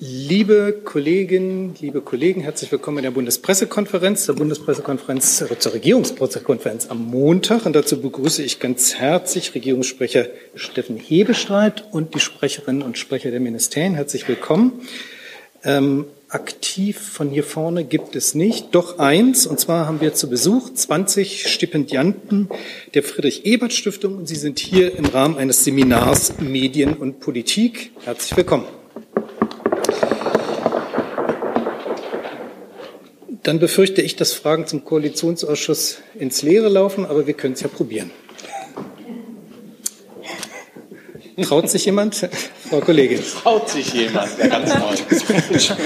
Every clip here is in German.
Liebe Kolleginnen, liebe Kollegen, herzlich willkommen in der Bundespressekonferenz, der Bundespressekonferenz, äh, zur Regierungspressekonferenz am Montag. Und dazu begrüße ich ganz herzlich Regierungssprecher Steffen Hebestreit und die Sprecherinnen und Sprecher der Ministerien. Herzlich willkommen. Ähm, aktiv von hier vorne gibt es nicht, doch eins, und zwar haben wir zu Besuch 20 Stipendianten der Friedrich-Ebert-Stiftung und sie sind hier im Rahmen eines Seminars Medien und Politik. Herzlich willkommen. Dann befürchte ich, dass Fragen zum Koalitionsausschuss ins Leere laufen, aber wir können es ja probieren. Traut sich jemand? Frau Kollegin. Traut sich jemand, der ganz neu.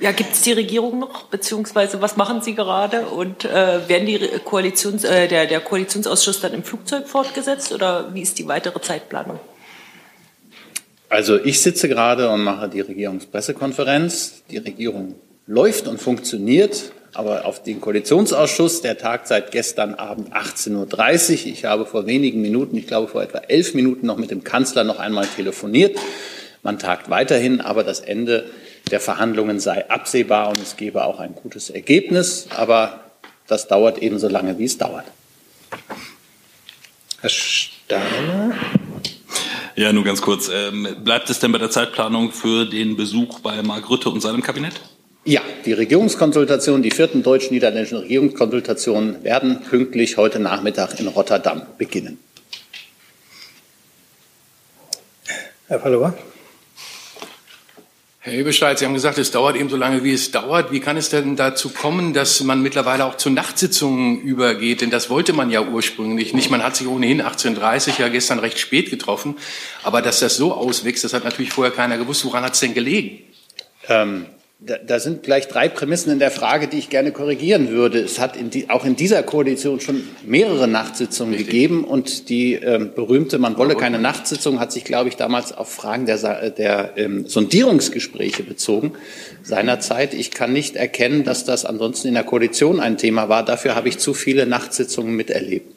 Ja, gibt es die Regierung noch, beziehungsweise was machen Sie gerade? Und äh, werden die Koalitions, äh, der, der Koalitionsausschuss dann im Flugzeug fortgesetzt oder wie ist die weitere Zeitplanung? Also ich sitze gerade und mache die Regierungspressekonferenz. Die Regierung läuft und funktioniert. Aber auf den Koalitionsausschuss, der tagt seit gestern Abend 18.30 Uhr. Ich habe vor wenigen Minuten, ich glaube vor etwa elf Minuten, noch mit dem Kanzler noch einmal telefoniert. Man tagt weiterhin, aber das Ende der Verhandlungen sei absehbar und es gebe auch ein gutes Ergebnis. Aber das dauert ebenso lange, wie es dauert. Herr Steiner. Ja, nur ganz kurz. Ähm, bleibt es denn bei der Zeitplanung für den Besuch bei Mark Rütte und seinem Kabinett? Ja, die Regierungskonsultationen, die vierten deutsch-niederländischen Regierungskonsultationen werden pünktlich heute Nachmittag in Rotterdam beginnen. Herr Pallauer. Herr Eberstein, Sie haben gesagt, es dauert eben so lange, wie es dauert. Wie kann es denn dazu kommen, dass man mittlerweile auch zu Nachtsitzungen übergeht? Denn das wollte man ja ursprünglich nicht. Man hat sich ohnehin 1830 ja gestern recht spät getroffen. Aber dass das so auswächst, das hat natürlich vorher keiner gewusst. Woran hat es denn gelegen? Ähm, da, da sind gleich drei Prämissen in der Frage, die ich gerne korrigieren würde. Es hat in die, auch in dieser Koalition schon mehrere Nachtsitzungen Richtig. gegeben und die ähm, berühmte Man wolle keine Nachtsitzung hat sich, glaube ich, damals auf Fragen der, der ähm, Sondierungsgespräche bezogen seinerzeit. Ich kann nicht erkennen, dass das ansonsten in der Koalition ein Thema war. Dafür habe ich zu viele Nachtsitzungen miterlebt.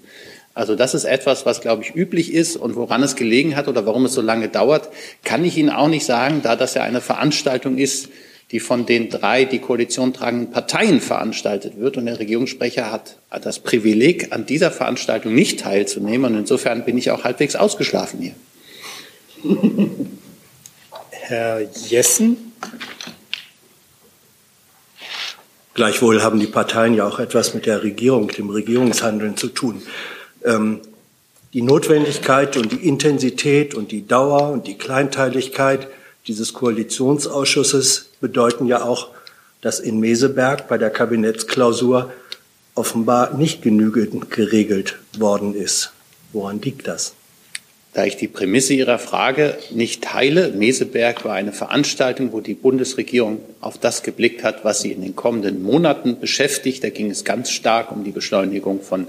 Also das ist etwas, was, glaube ich, üblich ist und woran es gelegen hat oder warum es so lange dauert, kann ich Ihnen auch nicht sagen, da das ja eine Veranstaltung ist, die von den drei die Koalition tragenden Parteien veranstaltet wird. Und der Regierungssprecher hat das Privileg, an dieser Veranstaltung nicht teilzunehmen. Und insofern bin ich auch halbwegs ausgeschlafen hier. Herr Jessen. Gleichwohl haben die Parteien ja auch etwas mit der Regierung, dem Regierungshandeln zu tun. Ähm, die Notwendigkeit und die Intensität und die Dauer und die Kleinteiligkeit dieses Koalitionsausschusses bedeuten ja auch, dass in Meseberg bei der Kabinettsklausur offenbar nicht genügend geregelt worden ist. Woran liegt das? Da ich die Prämisse Ihrer Frage nicht teile, Meseberg war eine Veranstaltung, wo die Bundesregierung auf das geblickt hat, was sie in den kommenden Monaten beschäftigt. Da ging es ganz stark um die Beschleunigung von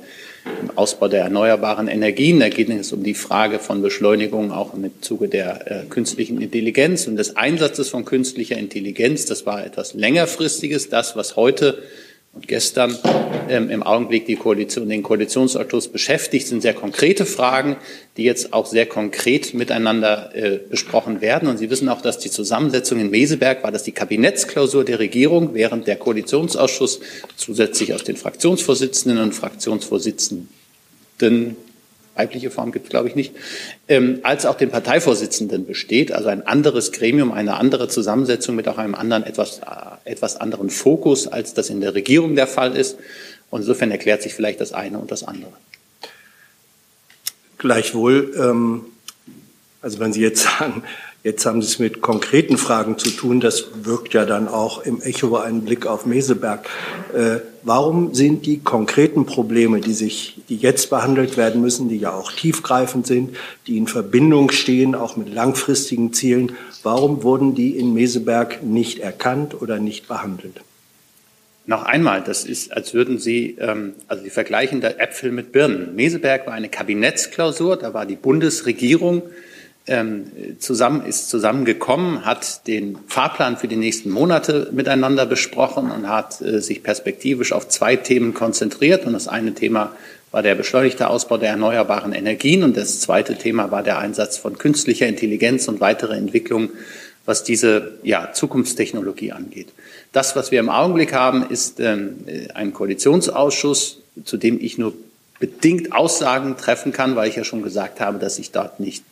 im Ausbau der erneuerbaren Energien. Da geht es um die Frage von Beschleunigung auch im Zuge der äh, künstlichen Intelligenz und des Einsatzes von künstlicher Intelligenz. Das war etwas längerfristiges, das, was heute und gestern ähm, im Augenblick die Koalition, den Koalitionsausschuss beschäftigt, sind sehr konkrete Fragen, die jetzt auch sehr konkret miteinander äh, besprochen werden. Und Sie wissen auch, dass die Zusammensetzung in Meseberg war, dass die Kabinettsklausur der Regierung, während der Koalitionsausschuss zusätzlich aus den Fraktionsvorsitzenden und Fraktionsvorsitzenden weibliche Form gibt es, glaube ich, nicht, ähm, als auch den Parteivorsitzenden besteht, also ein anderes Gremium, eine andere Zusammensetzung mit auch einem anderen, etwas, äh, etwas anderen Fokus, als das in der Regierung der Fall ist. Und insofern erklärt sich vielleicht das eine und das andere. Gleichwohl, ähm, also wenn Sie jetzt sagen, Jetzt haben Sie es mit konkreten Fragen zu tun. Das wirkt ja dann auch im Echo einen Blick auf Meseberg. Äh, warum sind die konkreten Probleme, die sich, die jetzt behandelt werden müssen, die ja auch tiefgreifend sind, die in Verbindung stehen, auch mit langfristigen Zielen, warum wurden die in Meseberg nicht erkannt oder nicht behandelt? Noch einmal, das ist, als würden Sie, ähm, also Sie vergleichen da Äpfel mit Birnen. Meseberg war eine Kabinettsklausur, da war die Bundesregierung ähm, zusammen, ist zusammengekommen, hat den Fahrplan für die nächsten Monate miteinander besprochen und hat äh, sich perspektivisch auf zwei Themen konzentriert. Und das eine Thema war der beschleunigte Ausbau der erneuerbaren Energien und das zweite Thema war der Einsatz von künstlicher Intelligenz und weitere Entwicklungen was diese ja, Zukunftstechnologie angeht. Das, was wir im Augenblick haben, ist ähm, ein Koalitionsausschuss, zu dem ich nur bedingt Aussagen treffen kann, weil ich ja schon gesagt habe, dass ich dort nicht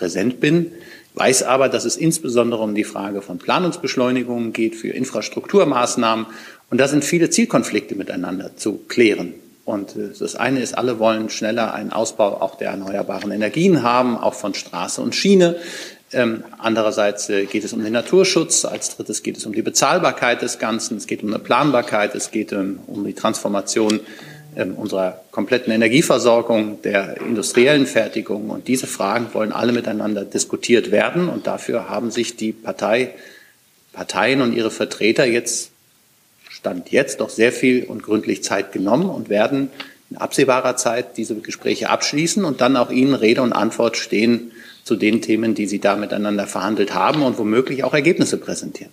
präsent bin, weiß aber, dass es insbesondere um die Frage von Planungsbeschleunigungen geht für Infrastrukturmaßnahmen. Und da sind viele Zielkonflikte miteinander zu klären. Und äh, das eine ist, alle wollen schneller einen Ausbau auch der erneuerbaren Energien haben, auch von Straße und Schiene. Ähm, andererseits äh, geht es um den Naturschutz. Als drittes geht es um die Bezahlbarkeit des Ganzen. Es geht um eine Planbarkeit. Es geht ähm, um die Transformation unserer kompletten Energieversorgung, der industriellen Fertigung. Und diese Fragen wollen alle miteinander diskutiert werden. Und dafür haben sich die Partei, Parteien und ihre Vertreter jetzt, Stand jetzt, doch sehr viel und gründlich Zeit genommen und werden in absehbarer Zeit diese Gespräche abschließen und dann auch Ihnen Rede und Antwort stehen zu den Themen, die Sie da miteinander verhandelt haben und womöglich auch Ergebnisse präsentieren.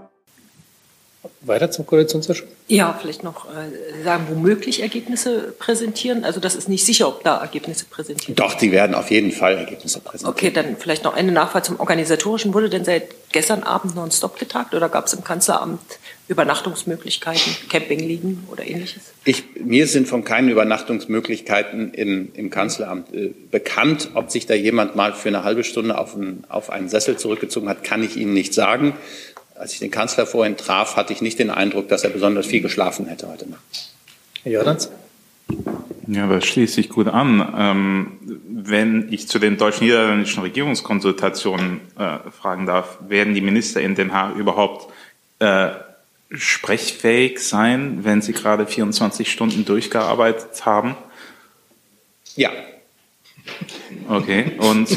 Weiter zum Koalitionsausschuss? Ja, vielleicht noch äh, sagen, womöglich Ergebnisse präsentieren. Also das ist nicht sicher, ob da Ergebnisse präsentiert werden. Doch, die werden auf jeden Fall Ergebnisse präsentieren. Okay, dann vielleicht noch eine Nachfrage zum Organisatorischen. Wurde denn seit gestern Abend nonstop getagt oder gab es im Kanzleramt Übernachtungsmöglichkeiten, Campingliegen oder ähnliches? Ich, mir sind von keinen Übernachtungsmöglichkeiten im, im Kanzleramt äh, bekannt. Ob sich da jemand mal für eine halbe Stunde auf, ein, auf einen Sessel zurückgezogen hat, kann ich Ihnen nicht sagen. Als ich den Kanzler vorhin traf, hatte ich nicht den Eindruck, dass er besonders viel geschlafen hätte heute Nacht. Herr Jordans? Ja, das schließt sich gut an. Ähm, wenn ich zu den deutsch-niederländischen Regierungskonsultationen äh, fragen darf, werden die Minister in Den Haag überhaupt äh, sprechfähig sein, wenn sie gerade 24 Stunden durchgearbeitet haben? Ja. Okay, und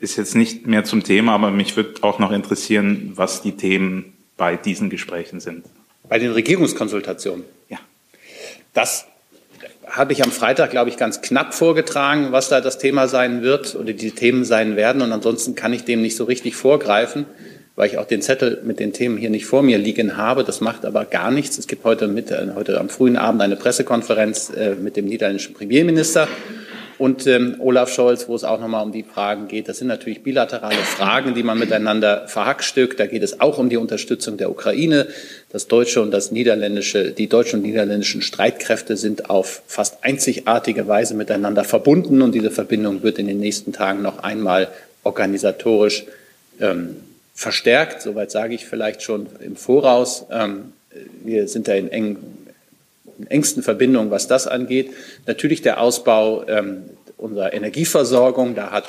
ist jetzt nicht mehr zum Thema, aber mich würde auch noch interessieren, was die Themen bei diesen Gesprächen sind. Bei den Regierungskonsultationen? Ja. Das habe ich am Freitag, glaube ich, ganz knapp vorgetragen, was da das Thema sein wird oder die Themen sein werden. Und ansonsten kann ich dem nicht so richtig vorgreifen, weil ich auch den Zettel mit den Themen hier nicht vor mir liegen habe. Das macht aber gar nichts. Es gibt heute, mit, heute am frühen Abend eine Pressekonferenz äh, mit dem niederländischen Premierminister und ähm, Olaf Scholz, wo es auch nochmal um die Fragen geht. Das sind natürlich bilaterale Fragen, die man miteinander verhackstückt. Da geht es auch um die Unterstützung der Ukraine. Das deutsche und das niederländische, die deutschen und niederländischen Streitkräfte sind auf fast einzigartige Weise miteinander verbunden und diese Verbindung wird in den nächsten Tagen noch einmal organisatorisch ähm, verstärkt. Soweit sage ich vielleicht schon im Voraus. Ähm, wir sind da in engen engsten Verbindungen, was das angeht. Natürlich der Ausbau ähm, unserer Energieversorgung. Da hat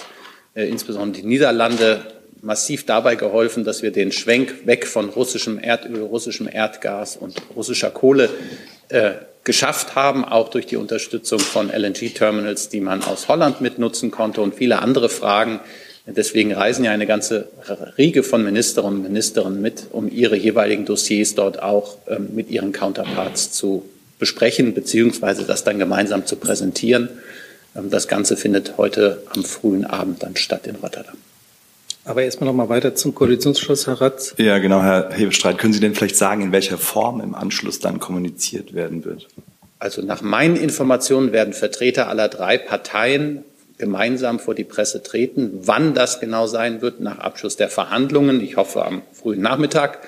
äh, insbesondere die Niederlande massiv dabei geholfen, dass wir den Schwenk weg von russischem Erdöl, russischem Erdgas und russischer Kohle äh, geschafft haben, auch durch die Unterstützung von LNG-Terminals, die man aus Holland mitnutzen konnte und viele andere Fragen. Deswegen reisen ja eine ganze Riege von Ministerinnen und Ministern mit, um ihre jeweiligen Dossiers dort auch ähm, mit ihren Counterparts zu besprechen, beziehungsweise das dann gemeinsam zu präsentieren. Ähm, das Ganze findet heute am frühen Abend dann statt in Rotterdam. Aber erstmal noch mal weiter zum Koalitionsschluss, Herr Ratz. Ja, genau, Herr Hebestreit. Können Sie denn vielleicht sagen, in welcher Form im Anschluss dann kommuniziert werden wird? Also nach meinen Informationen werden Vertreter aller drei Parteien gemeinsam vor die Presse treten. Wann das genau sein wird, nach Abschluss der Verhandlungen, ich hoffe am frühen Nachmittag,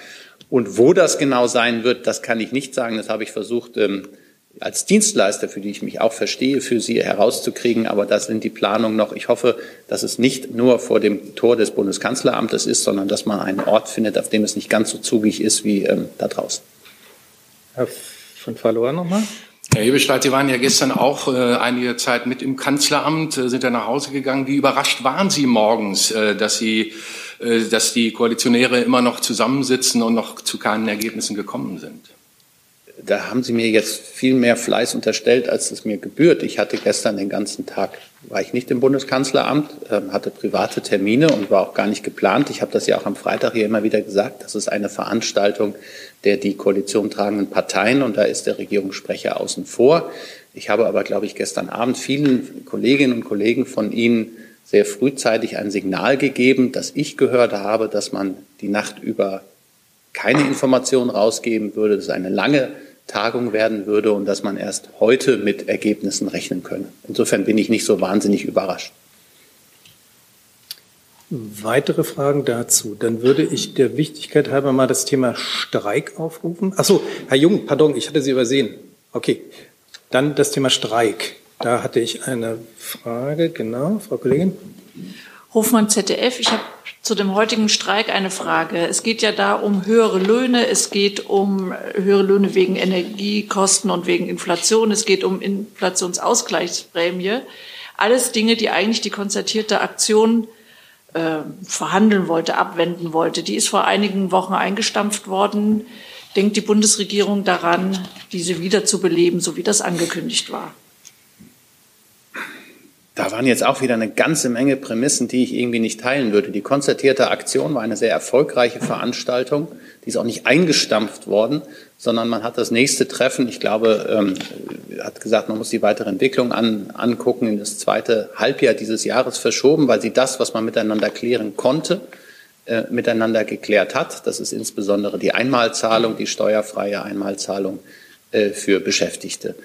und wo das genau sein wird, das kann ich nicht sagen. Das habe ich versucht, ähm, als Dienstleister, für die ich mich auch verstehe, für Sie herauszukriegen. Aber das sind die Planungen noch. Ich hoffe, dass es nicht nur vor dem Tor des Bundeskanzleramtes ist, sondern dass man einen Ort findet, auf dem es nicht ganz so zugig ist wie ähm, da draußen. Herr von Falloa nochmal. Herr Hebelstreit, Sie waren ja gestern auch äh, einige Zeit mit im Kanzleramt, äh, sind ja nach Hause gegangen. Wie überrascht waren Sie morgens, äh, dass Sie äh, dass die Koalitionäre immer noch zusammensitzen und noch zu keinen Ergebnissen gekommen sind. Da haben Sie mir jetzt viel mehr Fleiß unterstellt, als es mir gebührt. Ich hatte gestern den ganzen Tag, war ich nicht im Bundeskanzleramt, ähm, hatte private Termine und war auch gar nicht geplant. Ich habe das ja auch am Freitag hier immer wieder gesagt. Das ist eine Veranstaltung der die Koalition tragenden Parteien und da ist der Regierungssprecher außen vor. Ich habe aber, glaube ich, gestern Abend vielen Kolleginnen und Kollegen von Ihnen sehr frühzeitig ein Signal gegeben, dass ich gehört habe, dass man die Nacht über keine Informationen rausgeben würde, dass es eine lange Tagung werden würde und dass man erst heute mit Ergebnissen rechnen könne. Insofern bin ich nicht so wahnsinnig überrascht. Weitere Fragen dazu? Dann würde ich der Wichtigkeit halber mal das Thema Streik aufrufen. Ach so, Herr Jung, pardon, ich hatte Sie übersehen. Okay, dann das Thema Streik. Da hatte ich eine Frage, genau, Frau Kollegin. Hofmann ZDF. Ich habe zu dem heutigen Streik eine Frage. Es geht ja da um höhere Löhne, es geht um höhere Löhne wegen Energiekosten und wegen Inflation, es geht um Inflationsausgleichsprämie. Alles Dinge, die eigentlich die konzertierte Aktion äh, verhandeln wollte, abwenden wollte. Die ist vor einigen Wochen eingestampft worden. Denkt die Bundesregierung daran, diese wiederzubeleben, so wie das angekündigt war? Da waren jetzt auch wieder eine ganze Menge Prämissen, die ich irgendwie nicht teilen würde. Die konzertierte Aktion war eine sehr erfolgreiche Veranstaltung. Die ist auch nicht eingestampft worden, sondern man hat das nächste Treffen, ich glaube, ähm, hat gesagt, man muss die weitere Entwicklung an, angucken, in das zweite Halbjahr dieses Jahres verschoben, weil sie das, was man miteinander klären konnte, äh, miteinander geklärt hat. Das ist insbesondere die Einmalzahlung, die steuerfreie Einmalzahlung äh, für Beschäftigte.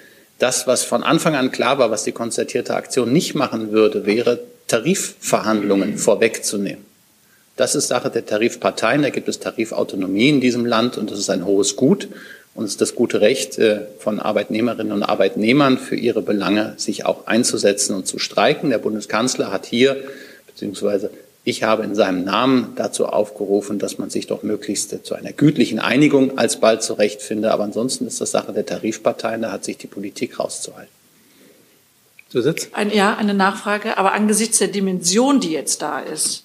Das, was von Anfang an klar war, was die konzertierte Aktion nicht machen würde, wäre Tarifverhandlungen vorwegzunehmen. Das ist Sache der Tarifparteien. Da gibt es Tarifautonomie in diesem Land und das ist ein hohes Gut. Und es ist das gute Recht äh, von Arbeitnehmerinnen und Arbeitnehmern für ihre Belange, sich auch einzusetzen und zu streiken. Der Bundeskanzler hat hier, beziehungsweise ich habe in seinem Namen dazu aufgerufen, dass man sich doch möglichst zu einer gütlichen Einigung alsbald zurechtfinde. Aber ansonsten ist das Sache der Tarifparteien, da hat sich die Politik rauszuhalten. Zusatz? Ein, ja, eine Nachfrage. Aber angesichts der Dimension, die jetzt da ist,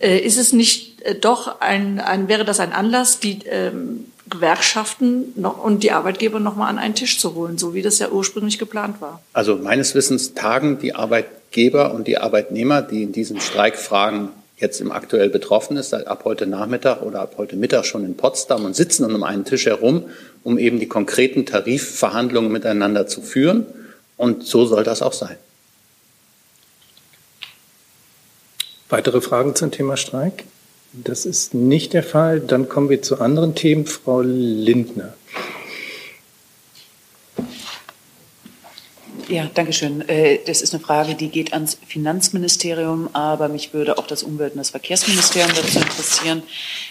äh, ist es nicht äh, doch ein, ein, wäre das ein Anlass, die ähm, Gewerkschaften noch, und die Arbeitgeber noch mal an einen Tisch zu holen, so wie das ja ursprünglich geplant war? Also meines Wissens tagen die Arbeitgeber und die Arbeitnehmer, die in diesen Streikfragen jetzt im aktuell betroffen ist, ab heute Nachmittag oder ab heute Mittag schon in Potsdam und sitzen um einen Tisch herum, um eben die konkreten Tarifverhandlungen miteinander zu führen. Und so soll das auch sein. Weitere Fragen zum Thema Streik? Das ist nicht der Fall. Dann kommen wir zu anderen Themen. Frau Lindner. Ja, danke schön. Äh, das ist eine Frage, die geht ans Finanzministerium, aber mich würde auch das Umwelt- und das Verkehrsministerium dazu interessieren.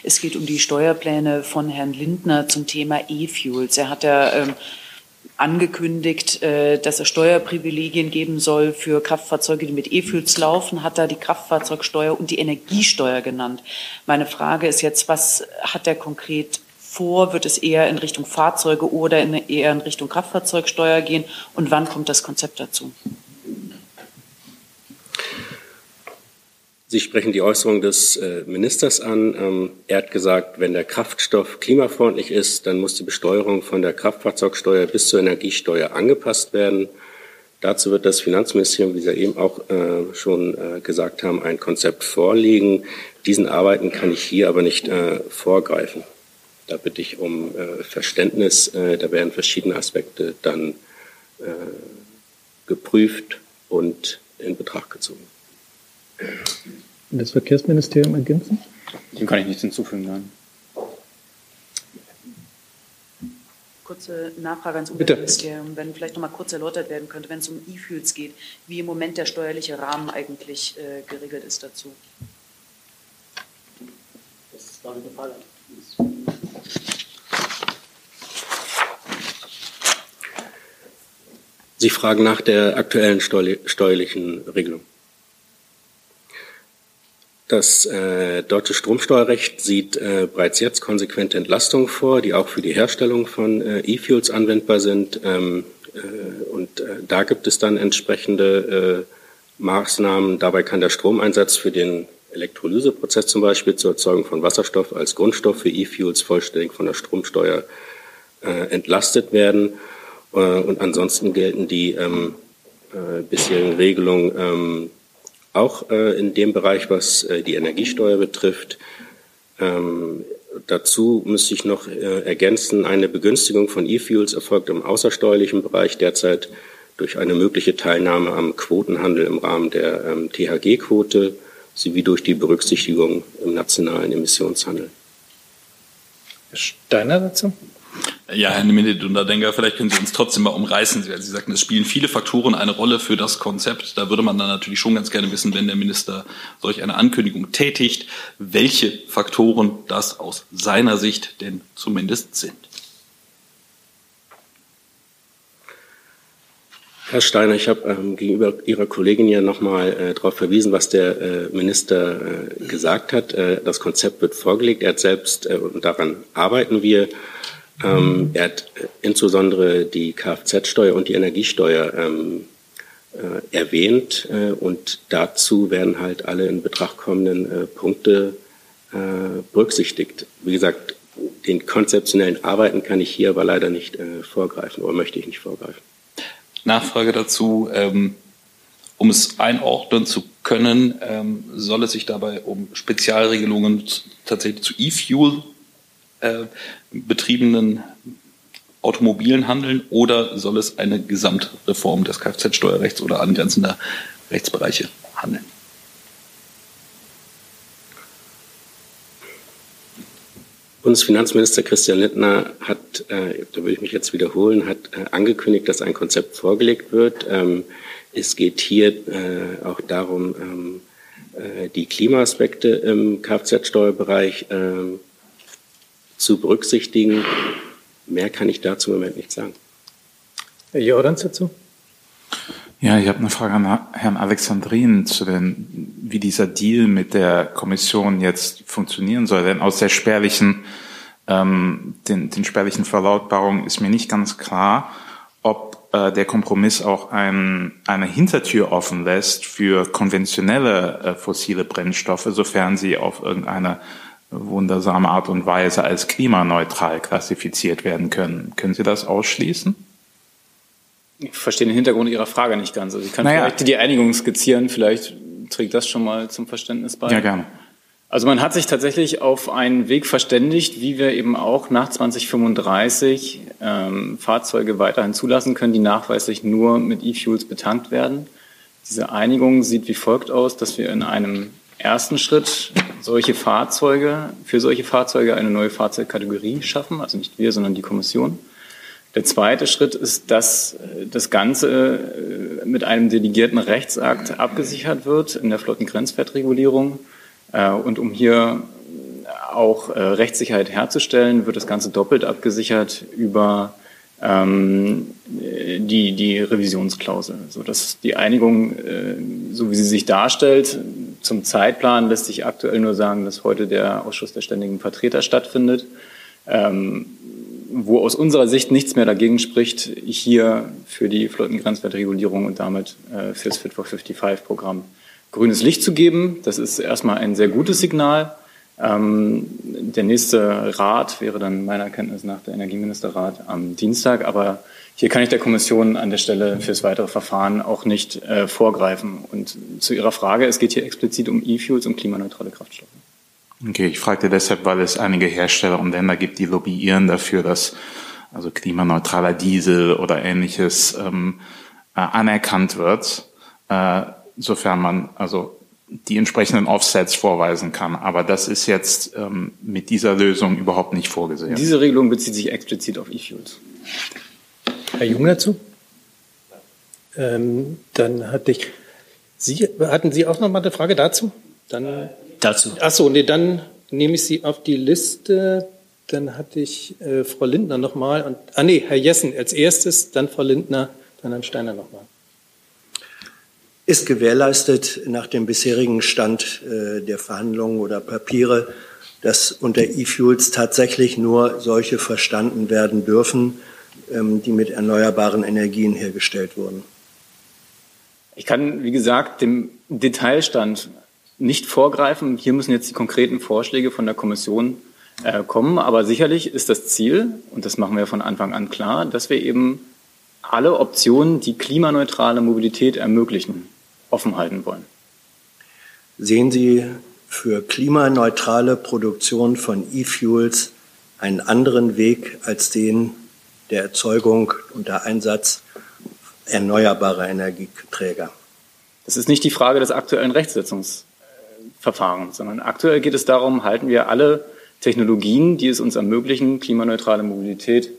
Es geht um die Steuerpläne von Herrn Lindner zum Thema E-Fuels. Er hat ja ähm, angekündigt, äh, dass es Steuerprivilegien geben soll für Kraftfahrzeuge, die mit E-Fuels laufen, hat er die Kraftfahrzeugsteuer und die Energiesteuer genannt. Meine Frage ist jetzt, was hat er konkret vor? Wird es eher in Richtung Fahrzeuge oder in, eher in Richtung Kraftfahrzeugsteuer gehen? Und wann kommt das Konzept dazu? Sie sprechen die Äußerung des äh, Ministers an. Ähm, er hat gesagt, wenn der Kraftstoff klimafreundlich ist, dann muss die Besteuerung von der Kraftfahrzeugsteuer bis zur Energiesteuer angepasst werden. Dazu wird das Finanzministerium, wie Sie eben auch äh, schon äh, gesagt haben, ein Konzept vorlegen. Diesen Arbeiten kann ich hier aber nicht vorgreifen. Da bitte ich um Verständnis. Da werden verschiedene Aspekte dann geprüft und in Betracht gezogen das Verkehrsministerium ergänzen? Dem kann ich nichts hinzufügen, nein. Kurze Nachfrage ans Umweltministerium, wenn vielleicht noch mal kurz erläutert werden könnte, wenn es um E-Fuels geht, wie im Moment der steuerliche Rahmen eigentlich äh, geregelt ist dazu. Das war eine Frage. Sie fragen nach der aktuellen steuerlichen Regelung. Das äh, deutsche Stromsteuerrecht sieht äh, bereits jetzt konsequente Entlastungen vor, die auch für die Herstellung von äh, E-Fuels anwendbar sind. Ähm, äh, und äh, da gibt es dann entsprechende äh, Maßnahmen. Dabei kann der Stromeinsatz für den Elektrolyseprozess zum Beispiel zur Erzeugung von Wasserstoff als Grundstoff für E-Fuels vollständig von der Stromsteuer äh, entlastet werden. Äh, und ansonsten gelten die ähm, äh, bisherigen Regelungen ähm, auch äh, in dem Bereich, was äh, die Energiesteuer betrifft. Ähm, dazu müsste ich noch äh, ergänzen, eine Begünstigung von E-Fuels erfolgt im außersteuerlichen Bereich derzeit durch eine mögliche Teilnahme am Quotenhandel im Rahmen der ähm, THG-Quote sowie durch die Berücksichtigung im nationalen Emissionshandel. Herr Steiner dazu? Ja, Herr Minidunda-Denker, vielleicht können Sie uns trotzdem mal umreißen. Sie, Sie sagten, es spielen viele Faktoren eine Rolle für das Konzept. Da würde man dann natürlich schon ganz gerne wissen, wenn der Minister solch eine Ankündigung tätigt, welche Faktoren das aus seiner Sicht denn zumindest sind. Herr Steiner, ich habe ähm, gegenüber Ihrer Kollegin ja nochmal äh, darauf verwiesen, was der äh, Minister äh, gesagt hat. Äh, das Konzept wird vorgelegt. Er hat selbst, äh, und daran arbeiten wir, ähm, er hat äh, insbesondere die Kfz-Steuer und die Energiesteuer ähm, äh, erwähnt äh, und dazu werden halt alle in Betracht kommenden Punkte berücksichtigt. Wie gesagt, den konzeptionellen Arbeiten kann ich hier aber leider nicht vorgreifen oder möchte ich nicht vorgreifen. Nachfrage dazu. Ähm, um es einordnen zu können, ähm, soll es sich dabei um Spezialregelungen tatsächlich zu E-Fuel äh, betriebenen Automobilen handeln oder soll es eine Gesamtreform des Kfz-Steuerrechts oder angrenzender Rechtsbereiche handeln? Bundesfinanzminister Christian Lindner hat, äh, da will ich mich jetzt wiederholen, hat äh, angekündigt, dass ein Konzept vorgelegt wird. Ähm, es geht hier äh, auch darum, ähm, äh, die Klimaaspekte im Kfz-Steuerbereich ähm, zu berücksichtigen. Mehr kann ich dazu im Moment nicht sagen. Herr Jordans dazu? Ja, ich habe eine Frage an Herrn Alexandrin zu den, wie dieser Deal mit der Kommission jetzt funktionieren soll. Denn aus der spärlichen, ähm, den, den spärlichen Verlautbarungen ist mir nicht ganz klar, ob äh, der Kompromiss auch ein, eine Hintertür offen lässt für konventionelle äh, fossile Brennstoffe, sofern sie auf irgendeine wundersame Art und Weise als klimaneutral klassifiziert werden können. Können Sie das ausschließen? Ich verstehe den Hintergrund Ihrer Frage nicht ganz. Also ich kann naja. vielleicht die Einigung skizzieren, vielleicht trägt das schon mal zum Verständnis bei. Ja, gerne. Also man hat sich tatsächlich auf einen Weg verständigt, wie wir eben auch nach 2035 ähm, Fahrzeuge weiterhin zulassen können, die nachweislich nur mit E-Fuels betankt werden. Diese Einigung sieht wie folgt aus, dass wir in einem ersten Schritt solche Fahrzeuge, für solche Fahrzeuge eine neue Fahrzeugkategorie schaffen, also nicht wir, sondern die Kommission. Der zweite Schritt ist, dass das Ganze äh, mit einem delegierten Rechtsakt abgesichert wird in der Flottengrenzwertregulierung. Äh, und um hier auch äh, Rechtssicherheit herzustellen, wird das Ganze doppelt abgesichert über ähm, die, die Revisionsklausel, sodass die Einigung, so wie sie sich darstellt, zum Zeitplan lässt sich aktuell nur sagen, dass heute der Ausschuss der ständigen Vertreter stattfindet, ähm, wo aus unserer Sicht nichts mehr dagegen spricht, hier für die Flottengrenzwertregulierung und damit äh, fürs Fit for 55-Programm grünes Licht zu geben. Das ist erstmal ein sehr gutes Signal. Ähm, der nächste Rat wäre dann meiner Kenntnis nach der Energieministerrat am Dienstag, aber hier kann ich der Kommission an der Stelle fürs weitere Verfahren auch nicht äh, vorgreifen. Und zu Ihrer Frage, es geht hier explizit um E-Fuels und klimaneutrale Kraftstoffe. Okay, ich fragte deshalb, weil es einige Hersteller und Länder gibt, die lobbyieren dafür, dass also klimaneutraler Diesel oder ähnliches ähm, äh, anerkannt wird, äh, sofern man also die entsprechenden Offsets vorweisen kann. Aber das ist jetzt ähm, mit dieser Lösung überhaupt nicht vorgesehen. Diese Regelung bezieht sich explizit auf E-Fuels. Herr Jung dazu? Ähm, dann hatte ich, Sie, hatten Sie auch noch mal eine Frage dazu? Dann, dazu. Ach so, nee, dann nehme ich Sie auf die Liste. Dann hatte ich äh, Frau Lindner noch mal und, ah nee, Herr Jessen als erstes, dann Frau Lindner, dann Herrn Steiner noch mal. Ist gewährleistet nach dem bisherigen Stand äh, der Verhandlungen oder Papiere, dass unter E-Fuels tatsächlich nur solche verstanden werden dürfen, ähm, die mit erneuerbaren Energien hergestellt wurden. Ich kann, wie gesagt, dem Detailstand nicht vorgreifen. Hier müssen jetzt die konkreten Vorschläge von der Kommission äh, kommen. Aber sicherlich ist das Ziel, und das machen wir von Anfang an klar, dass wir eben alle Optionen, die klimaneutrale Mobilität ermöglichen, offen halten wollen. Sehen Sie für klimaneutrale Produktion von E-Fuels einen anderen Weg als den der Erzeugung und der Einsatz erneuerbarer Energieträger? Das ist nicht die Frage des aktuellen Rechtsetzungsverfahrens, sondern aktuell geht es darum, halten wir alle Technologien, die es uns ermöglichen, klimaneutrale Mobilität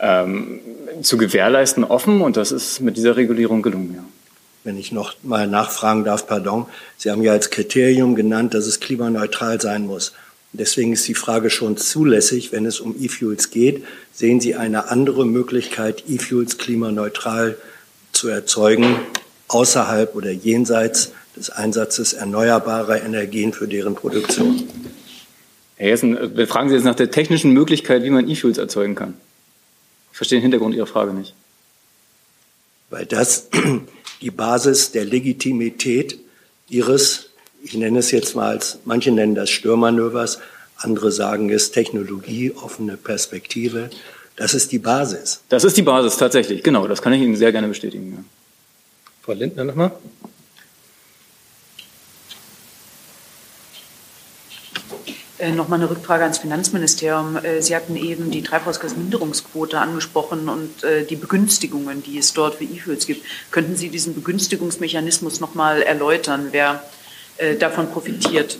ähm, zu gewährleisten, offen. Und das ist mit dieser Regulierung gelungen. Ja. Wenn ich noch mal nachfragen darf, pardon. Sie haben ja als Kriterium genannt, dass es klimaneutral sein muss. Deswegen ist die Frage schon zulässig, wenn es um E-Fuels geht. Sehen Sie eine andere Möglichkeit, E-Fuels klimaneutral zu erzeugen, außerhalb oder jenseits des Einsatzes erneuerbarer Energien für deren Produktion? Herr Jessen, äh, fragen Sie jetzt nach der technischen Möglichkeit, wie man E-Fuels erzeugen kann. Ich verstehe den Hintergrund Ihrer Frage nicht. Weil das die Basis der Legitimität Ihres, ich nenne es jetzt mal als, manche nennen das Störmanövers, andere sagen es Technologie, offene Perspektive. Das ist die Basis. Das ist die Basis tatsächlich, genau. Das kann ich Ihnen sehr gerne bestätigen. Ja. Frau Lindner nochmal. Äh, Nochmal eine Rückfrage ans Finanzministerium. Äh, Sie hatten eben die Treibhausgasminderungsquote angesprochen und äh, die Begünstigungen, die es dort für E-Fuels gibt. Könnten Sie diesen Begünstigungsmechanismus nochmal erläutern, wer davon profitiert?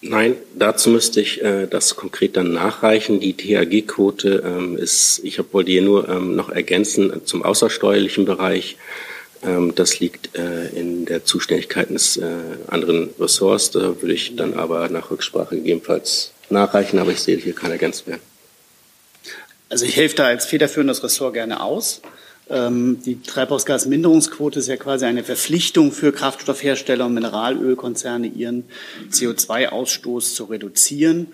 Nein, dazu müsste ich äh, das konkret dann nachreichen. Die THG-Quote ähm, ist, ich wollte hier nur ähm, noch ergänzen zum außersteuerlichen Bereich. Ähm, das liegt äh, in der Zuständigkeit des äh, anderen Ressorts. Da würde ich dann aber nach Rücksprache gegebenenfalls nachreichen, aber ich sehe hier keine ergänzt werden. Also ich helfe da als federführendes Ressort gerne aus. Ähm, die Treibhausgasminderungsquote ist ja quasi eine Verpflichtung für Kraftstoffhersteller und Mineralölkonzerne, ihren CO2-Ausstoß zu reduzieren.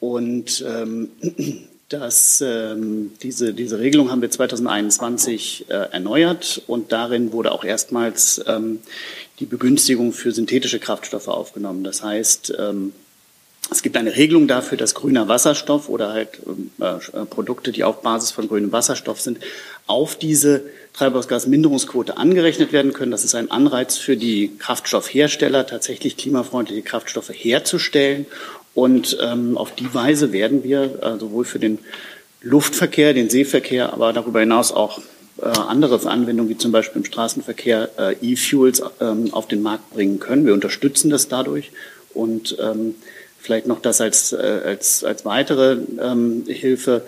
Und ähm, dass ähm, diese, diese Regelung haben wir 2021 äh, erneuert und darin wurde auch erstmals ähm, die Begünstigung für synthetische Kraftstoffe aufgenommen. Das heißt, ähm, es gibt eine Regelung dafür, dass grüner Wasserstoff oder halt ähm, äh, Produkte, die auf Basis von grünem Wasserstoff sind, auf diese Treibhausgasminderungsquote angerechnet werden können. Das ist ein Anreiz für die Kraftstoffhersteller, tatsächlich klimafreundliche Kraftstoffe herzustellen und ähm, auf die Weise werden wir äh, sowohl für den Luftverkehr, den Seeverkehr, aber darüber hinaus auch äh, andere Anwendungen wie zum Beispiel im Straßenverkehr äh, E-Fuels ähm, auf den Markt bringen können. Wir unterstützen das dadurch und ähm, vielleicht noch das als, äh, als, als weitere ähm, Hilfe.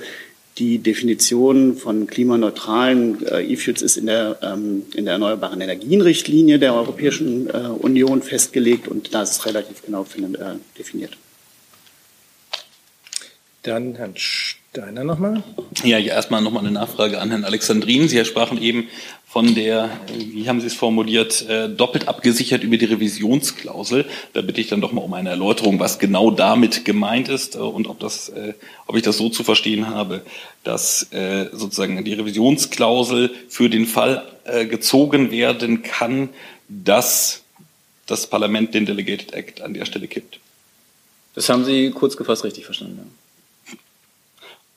Die Definition von klimaneutralen äh, E-Fuels ist in der, ähm, in der Erneuerbaren Energienrichtlinie der Europäischen äh, Union festgelegt und da ist es relativ genau äh, definiert. Dann Herrn Steiner nochmal. Ja, ja erstmal nochmal eine Nachfrage an Herrn Alexandrin. Sie sprachen eben von der, wie haben Sie es formuliert, äh, doppelt abgesichert über die Revisionsklausel. Da bitte ich dann doch mal um eine Erläuterung, was genau damit gemeint ist äh, und ob, das, äh, ob ich das so zu verstehen habe, dass sozusagen die Revisionsklausel für den Fall gezogen werden kann, dass das Parlament den Delegated Act an der Stelle kippt. Das haben Sie kurz gefasst richtig verstanden. Ja.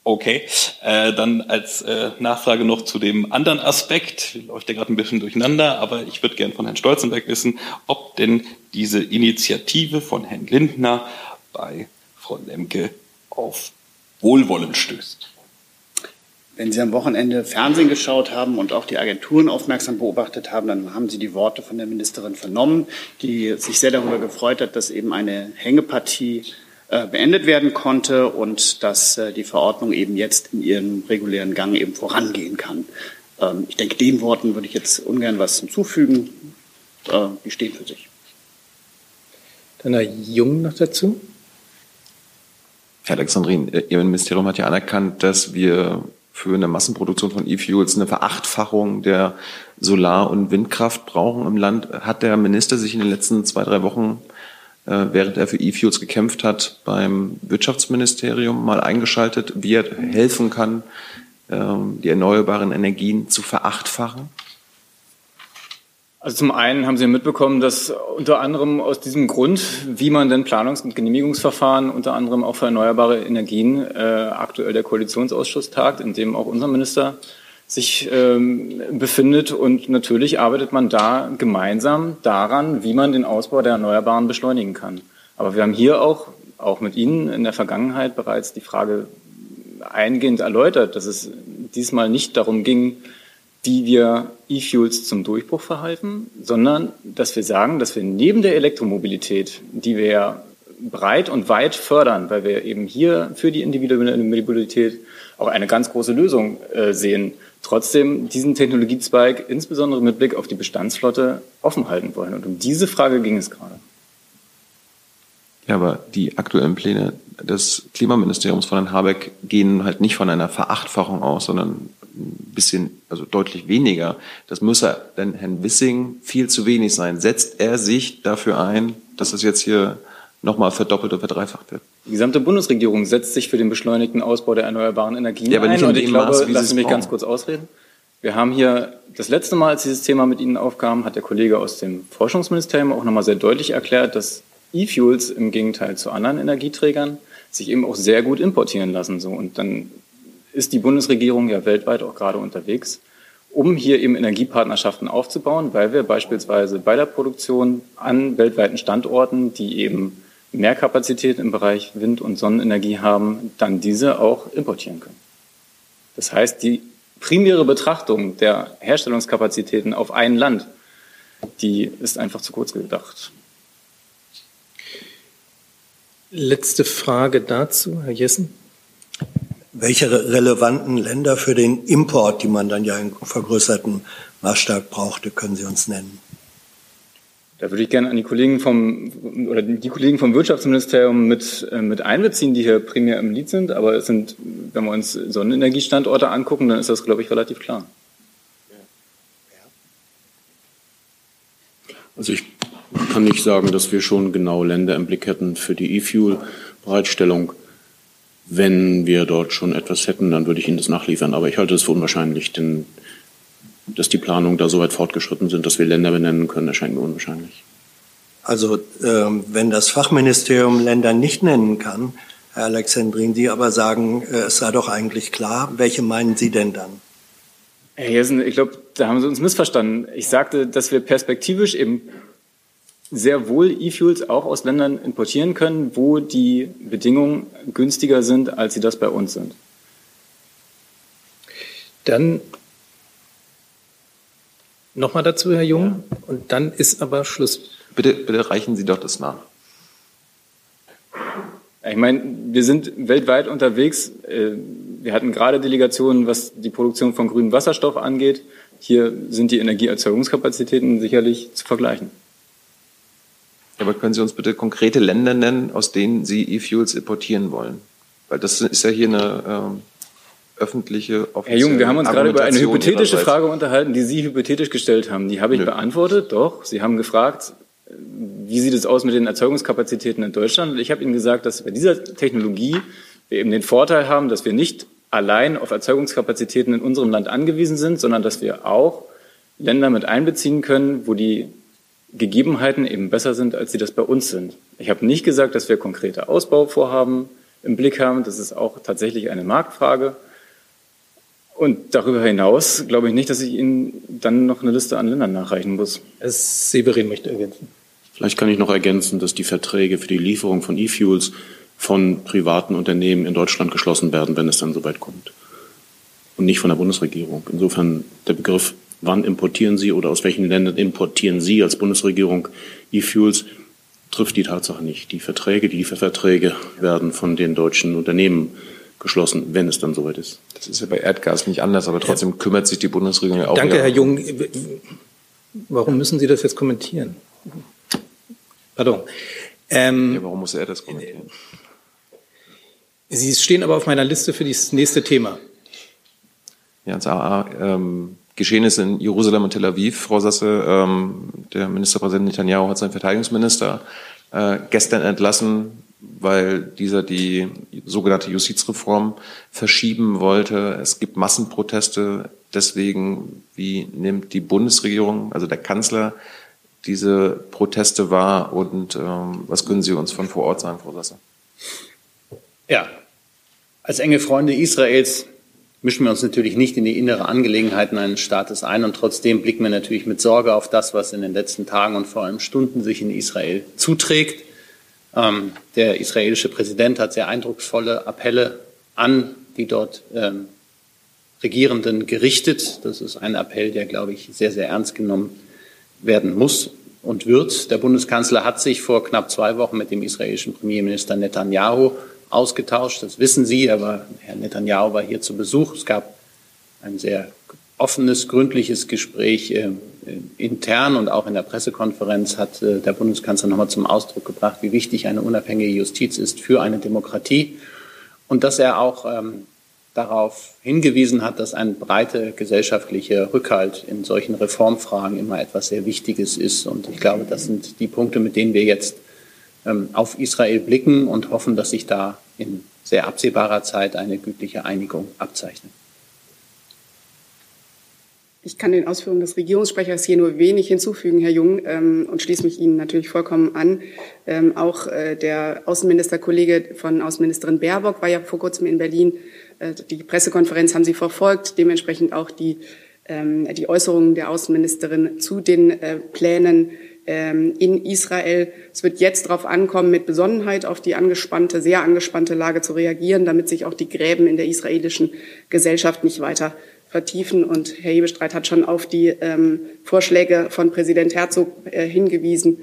Okay, äh, dann als äh, Nachfrage noch zu dem anderen Aspekt, läuft ja gerade ein bisschen durcheinander, aber ich würde gern von Herrn Stolzenberg wissen, ob denn diese Initiative von Herrn Lindner bei Frau Lemke auf Wohlwollen stößt. Wenn Sie am Wochenende Fernsehen geschaut haben und auch die Agenturen aufmerksam beobachtet haben, dann haben Sie die Worte von der Ministerin vernommen, die sich sehr darüber gefreut hat, dass eben eine Hängepartie beendet werden konnte und dass äh, die Verordnung eben jetzt in ihrem regulären Gang eben vorangehen kann. Ähm, ich denke, den Worten würde ich jetzt ungern was hinzufügen. Äh, die stehen für sich. Dann Herr Jung noch dazu. Herr Alexandrin, Ihr Ministerium hat ja anerkannt, dass wir für eine Massenproduktion von E-Fuels eine Verachtfachung der Solar- und Windkraft brauchen im Land. Hat der Minister sich in den letzten zwei, drei Wochen äh, während er für E-Fuels gekämpft hat, beim Wirtschaftsministerium mal eingeschaltet, wie er helfen kann, ähm, die erneuerbaren Energien zu verachtfachen? Also zum einen haben Sie mitbekommen, dass unter anderem aus diesem Grund, wie man denn Planungs- und Genehmigungsverfahren unter anderem auch für erneuerbare Energien äh, aktuell der Koalitionsausschuss tagt, in dem auch unser Minister sich ähm, befindet. Und natürlich arbeitet man da gemeinsam daran, wie man den Ausbau der Erneuerbaren beschleunigen kann. Aber wir haben hier auch, auch mit Ihnen in der Vergangenheit bereits die Frage eingehend erläutert, dass es diesmal nicht darum ging, wie wir E-Fuels zum Durchbruch verhalten, sondern dass wir sagen, dass wir neben der Elektromobilität, die wir breit und weit fördern, weil wir eben hier für die individuelle Mobilität auch eine ganz große Lösung äh, sehen, trotzdem diesen Technologiezweig insbesondere mit Blick auf die Bestandsflotte offen halten wollen. Und um diese Frage ging es gerade. Ja, aber die aktuellen Pläne des Klimaministeriums von Herrn Habeck gehen halt nicht von einer Verachtfachung aus, sondern ein bisschen, also deutlich weniger. Das müsse denn Herrn Wissing viel zu wenig sein. Setzt er sich dafür ein, dass es jetzt hier nochmal verdoppelt oder verdreifacht wird? Die gesamte Bundesregierung setzt sich für den beschleunigten Ausbau der erneuerbaren Energien ja, aber nicht ein. Und ich glaube, Maß, lassen Sie mich ganz kurz ausreden. Wir haben hier das letzte Mal, als dieses Thema mit Ihnen aufkam, hat der Kollege aus dem Forschungsministerium auch nochmal sehr deutlich erklärt, dass E-Fuels im Gegenteil zu anderen Energieträgern sich eben auch sehr gut importieren lassen. So. Und dann ist die Bundesregierung ja weltweit auch gerade unterwegs, um hier eben Energiepartnerschaften aufzubauen, weil wir beispielsweise bei der Produktion an weltweiten Standorten, die eben mehr Kapazität im Bereich Wind- und Sonnenenergie haben, dann diese auch importieren können. Das heißt, die primäre Betrachtung der Herstellungskapazitäten auf ein Land, die ist einfach zu kurz gedacht. Letzte Frage dazu, Herr Jessen. Welche relevanten Länder für den Import, die man dann ja in vergrößertem Maßstab brauchte, können Sie uns nennen? Da würde ich gerne an die Kollegen vom oder die Kollegen vom Wirtschaftsministerium mit, äh, mit einbeziehen, die hier primär im Lied sind. Aber es sind, wenn wir uns Sonnenenergiestandorte angucken, dann ist das, glaube ich, relativ klar. Also ich kann nicht sagen, dass wir schon genau Länder im Blick hätten für die E-Fuel-Bereitstellung. Wenn wir dort schon etwas hätten, dann würde ich Ihnen das nachliefern. Aber ich halte es für unwahrscheinlich, denn dass die Planungen da so weit fortgeschritten sind, dass wir Länder benennen können, erscheint mir unwahrscheinlich. Also ähm, wenn das Fachministerium Länder nicht nennen kann, Herr Alexandrin, Sie aber sagen, äh, es sei doch eigentlich klar, welche meinen Sie denn dann? Herr Jessen, ich glaube, da haben Sie uns missverstanden. Ich sagte, dass wir perspektivisch eben sehr wohl E-Fuels auch aus Ländern importieren können, wo die Bedingungen günstiger sind, als sie das bei uns sind. Dann nochmal dazu, Herr Jung, ja. und dann ist aber Schluss. Bitte, bitte reichen Sie doch das nach. Ich meine, wir sind weltweit unterwegs. Äh, wir hatten gerade Delegationen, was die Produktion von grünem Wasserstoff angeht. Hier sind die Energieerzeugungskapazitäten sicherlich zu vergleichen. Aber können Sie uns bitte konkrete Länder nennen, aus denen Sie E-Fuels importieren wollen? Weil das ist ja hier eine öffentliche Herr Jung, wir haben uns gerade über eine hypothetische Frage unterhalten, die Sie hypothetisch gestellt haben. Die habe ich Nö. beantwortet, doch. Sie haben gefragt, wie sieht es aus mit den Erzeugungskapazitäten in Deutschland? Und ich habe Ihnen gesagt, dass bei dieser Technologie wir eben den Vorteil haben, dass wir nicht allein auf Erzeugungskapazitäten in unserem Land angewiesen sind, sondern dass wir auch Länder mit einbeziehen können, wo die Gegebenheiten eben besser sind, als sie das bei uns sind. Ich habe nicht gesagt, dass wir konkrete Ausbauvorhaben im Blick haben. Das ist auch tatsächlich eine Marktfrage. Und darüber hinaus glaube ich nicht, dass ich Ihnen dann noch eine Liste an Ländern nachreichen muss. Es Severin möchte ergänzen. Vielleicht kann ich noch ergänzen, dass die Verträge für die Lieferung von E-Fuels von privaten Unternehmen in Deutschland geschlossen werden, wenn es dann soweit kommt. Und nicht von der Bundesregierung. Insofern der Begriff wann importieren Sie oder aus welchen Ländern importieren Sie als Bundesregierung E-Fuels, trifft die Tatsache nicht. Die Verträge, die Lieferverträge werden von den deutschen Unternehmen geschlossen, wenn es dann soweit ist. Das ist ja bei Erdgas nicht anders, aber trotzdem ja. kümmert sich die Bundesregierung ja auch. Danke, Herr Jung. Warum müssen Sie das jetzt kommentieren? Pardon. Ähm, ja, warum muss er das kommentieren? Sie stehen aber auf meiner Liste für das nächste Thema. Ja, und zwar, ähm, Geschehnisse in Jerusalem und Tel Aviv. Frau Sasse, ähm, der Ministerpräsident Netanyahu hat seinen Verteidigungsminister äh, gestern entlassen, weil dieser die sogenannte Justizreform verschieben wollte. Es gibt Massenproteste. Deswegen, wie nimmt die Bundesregierung, also der Kanzler, diese Proteste wahr und ähm, was können Sie uns von vor Ort sagen, Frau Sasse? Ja, als enge Freunde Israels mischen wir uns natürlich nicht in die innere Angelegenheiten eines Staates ein und trotzdem blicken wir natürlich mit Sorge auf das, was in den letzten Tagen und vor allem Stunden sich in Israel zuträgt. Ähm, der israelische Präsident hat sehr eindrucksvolle Appelle an die dort ähm, Regierenden gerichtet. Das ist ein Appell, der, glaube ich, sehr, sehr ernst genommen werden muss und wird. Der Bundeskanzler hat sich vor knapp zwei Wochen mit dem israelischen Premierminister Netanyahu ausgetauscht. Das wissen Sie, aber Herr Netanyahu war hier zu Besuch. Es gab ein sehr offenes, gründliches Gespräch äh, intern und auch in der Pressekonferenz hat äh, der Bundeskanzler nochmal zum Ausdruck gebracht, wie wichtig eine unabhängige Justiz ist für eine Demokratie und dass er auch ähm, darauf hingewiesen hat, dass ein breiter gesellschaftlicher Rückhalt in solchen Reformfragen immer etwas sehr Wichtiges ist. Und ich glaube, das sind die Punkte, mit denen wir jetzt ähm, auf Israel blicken und hoffen, dass sich da in sehr absehbarer Zeit eine gütliche Einigung abzeichnet. Ich kann den Ausführungen des Regierungssprechers hier nur wenig hinzufügen, Herr Jung, ähm, und schließe mich Ihnen natürlich vollkommen an. Ähm, auch äh, der Außenministerkollege von Außenministerin Baerbock war ja vor kurzem in Berlin. Äh, die Pressekonferenz haben Sie verfolgt, dementsprechend auch die, ähm, die Äußerungen der Außenministerin zu den äh, Plänen ähm, in Israel. Es wird jetzt darauf ankommen, mit Besonnenheit auf die angespannte, sehr angespannte Lage zu reagieren, damit sich auch die Gräben in der israelischen Gesellschaft nicht weiter vertiefen. Und Herr Hebestreit hat schon auf die ähm, Vorschläge von Präsident Herzog äh, hingewiesen.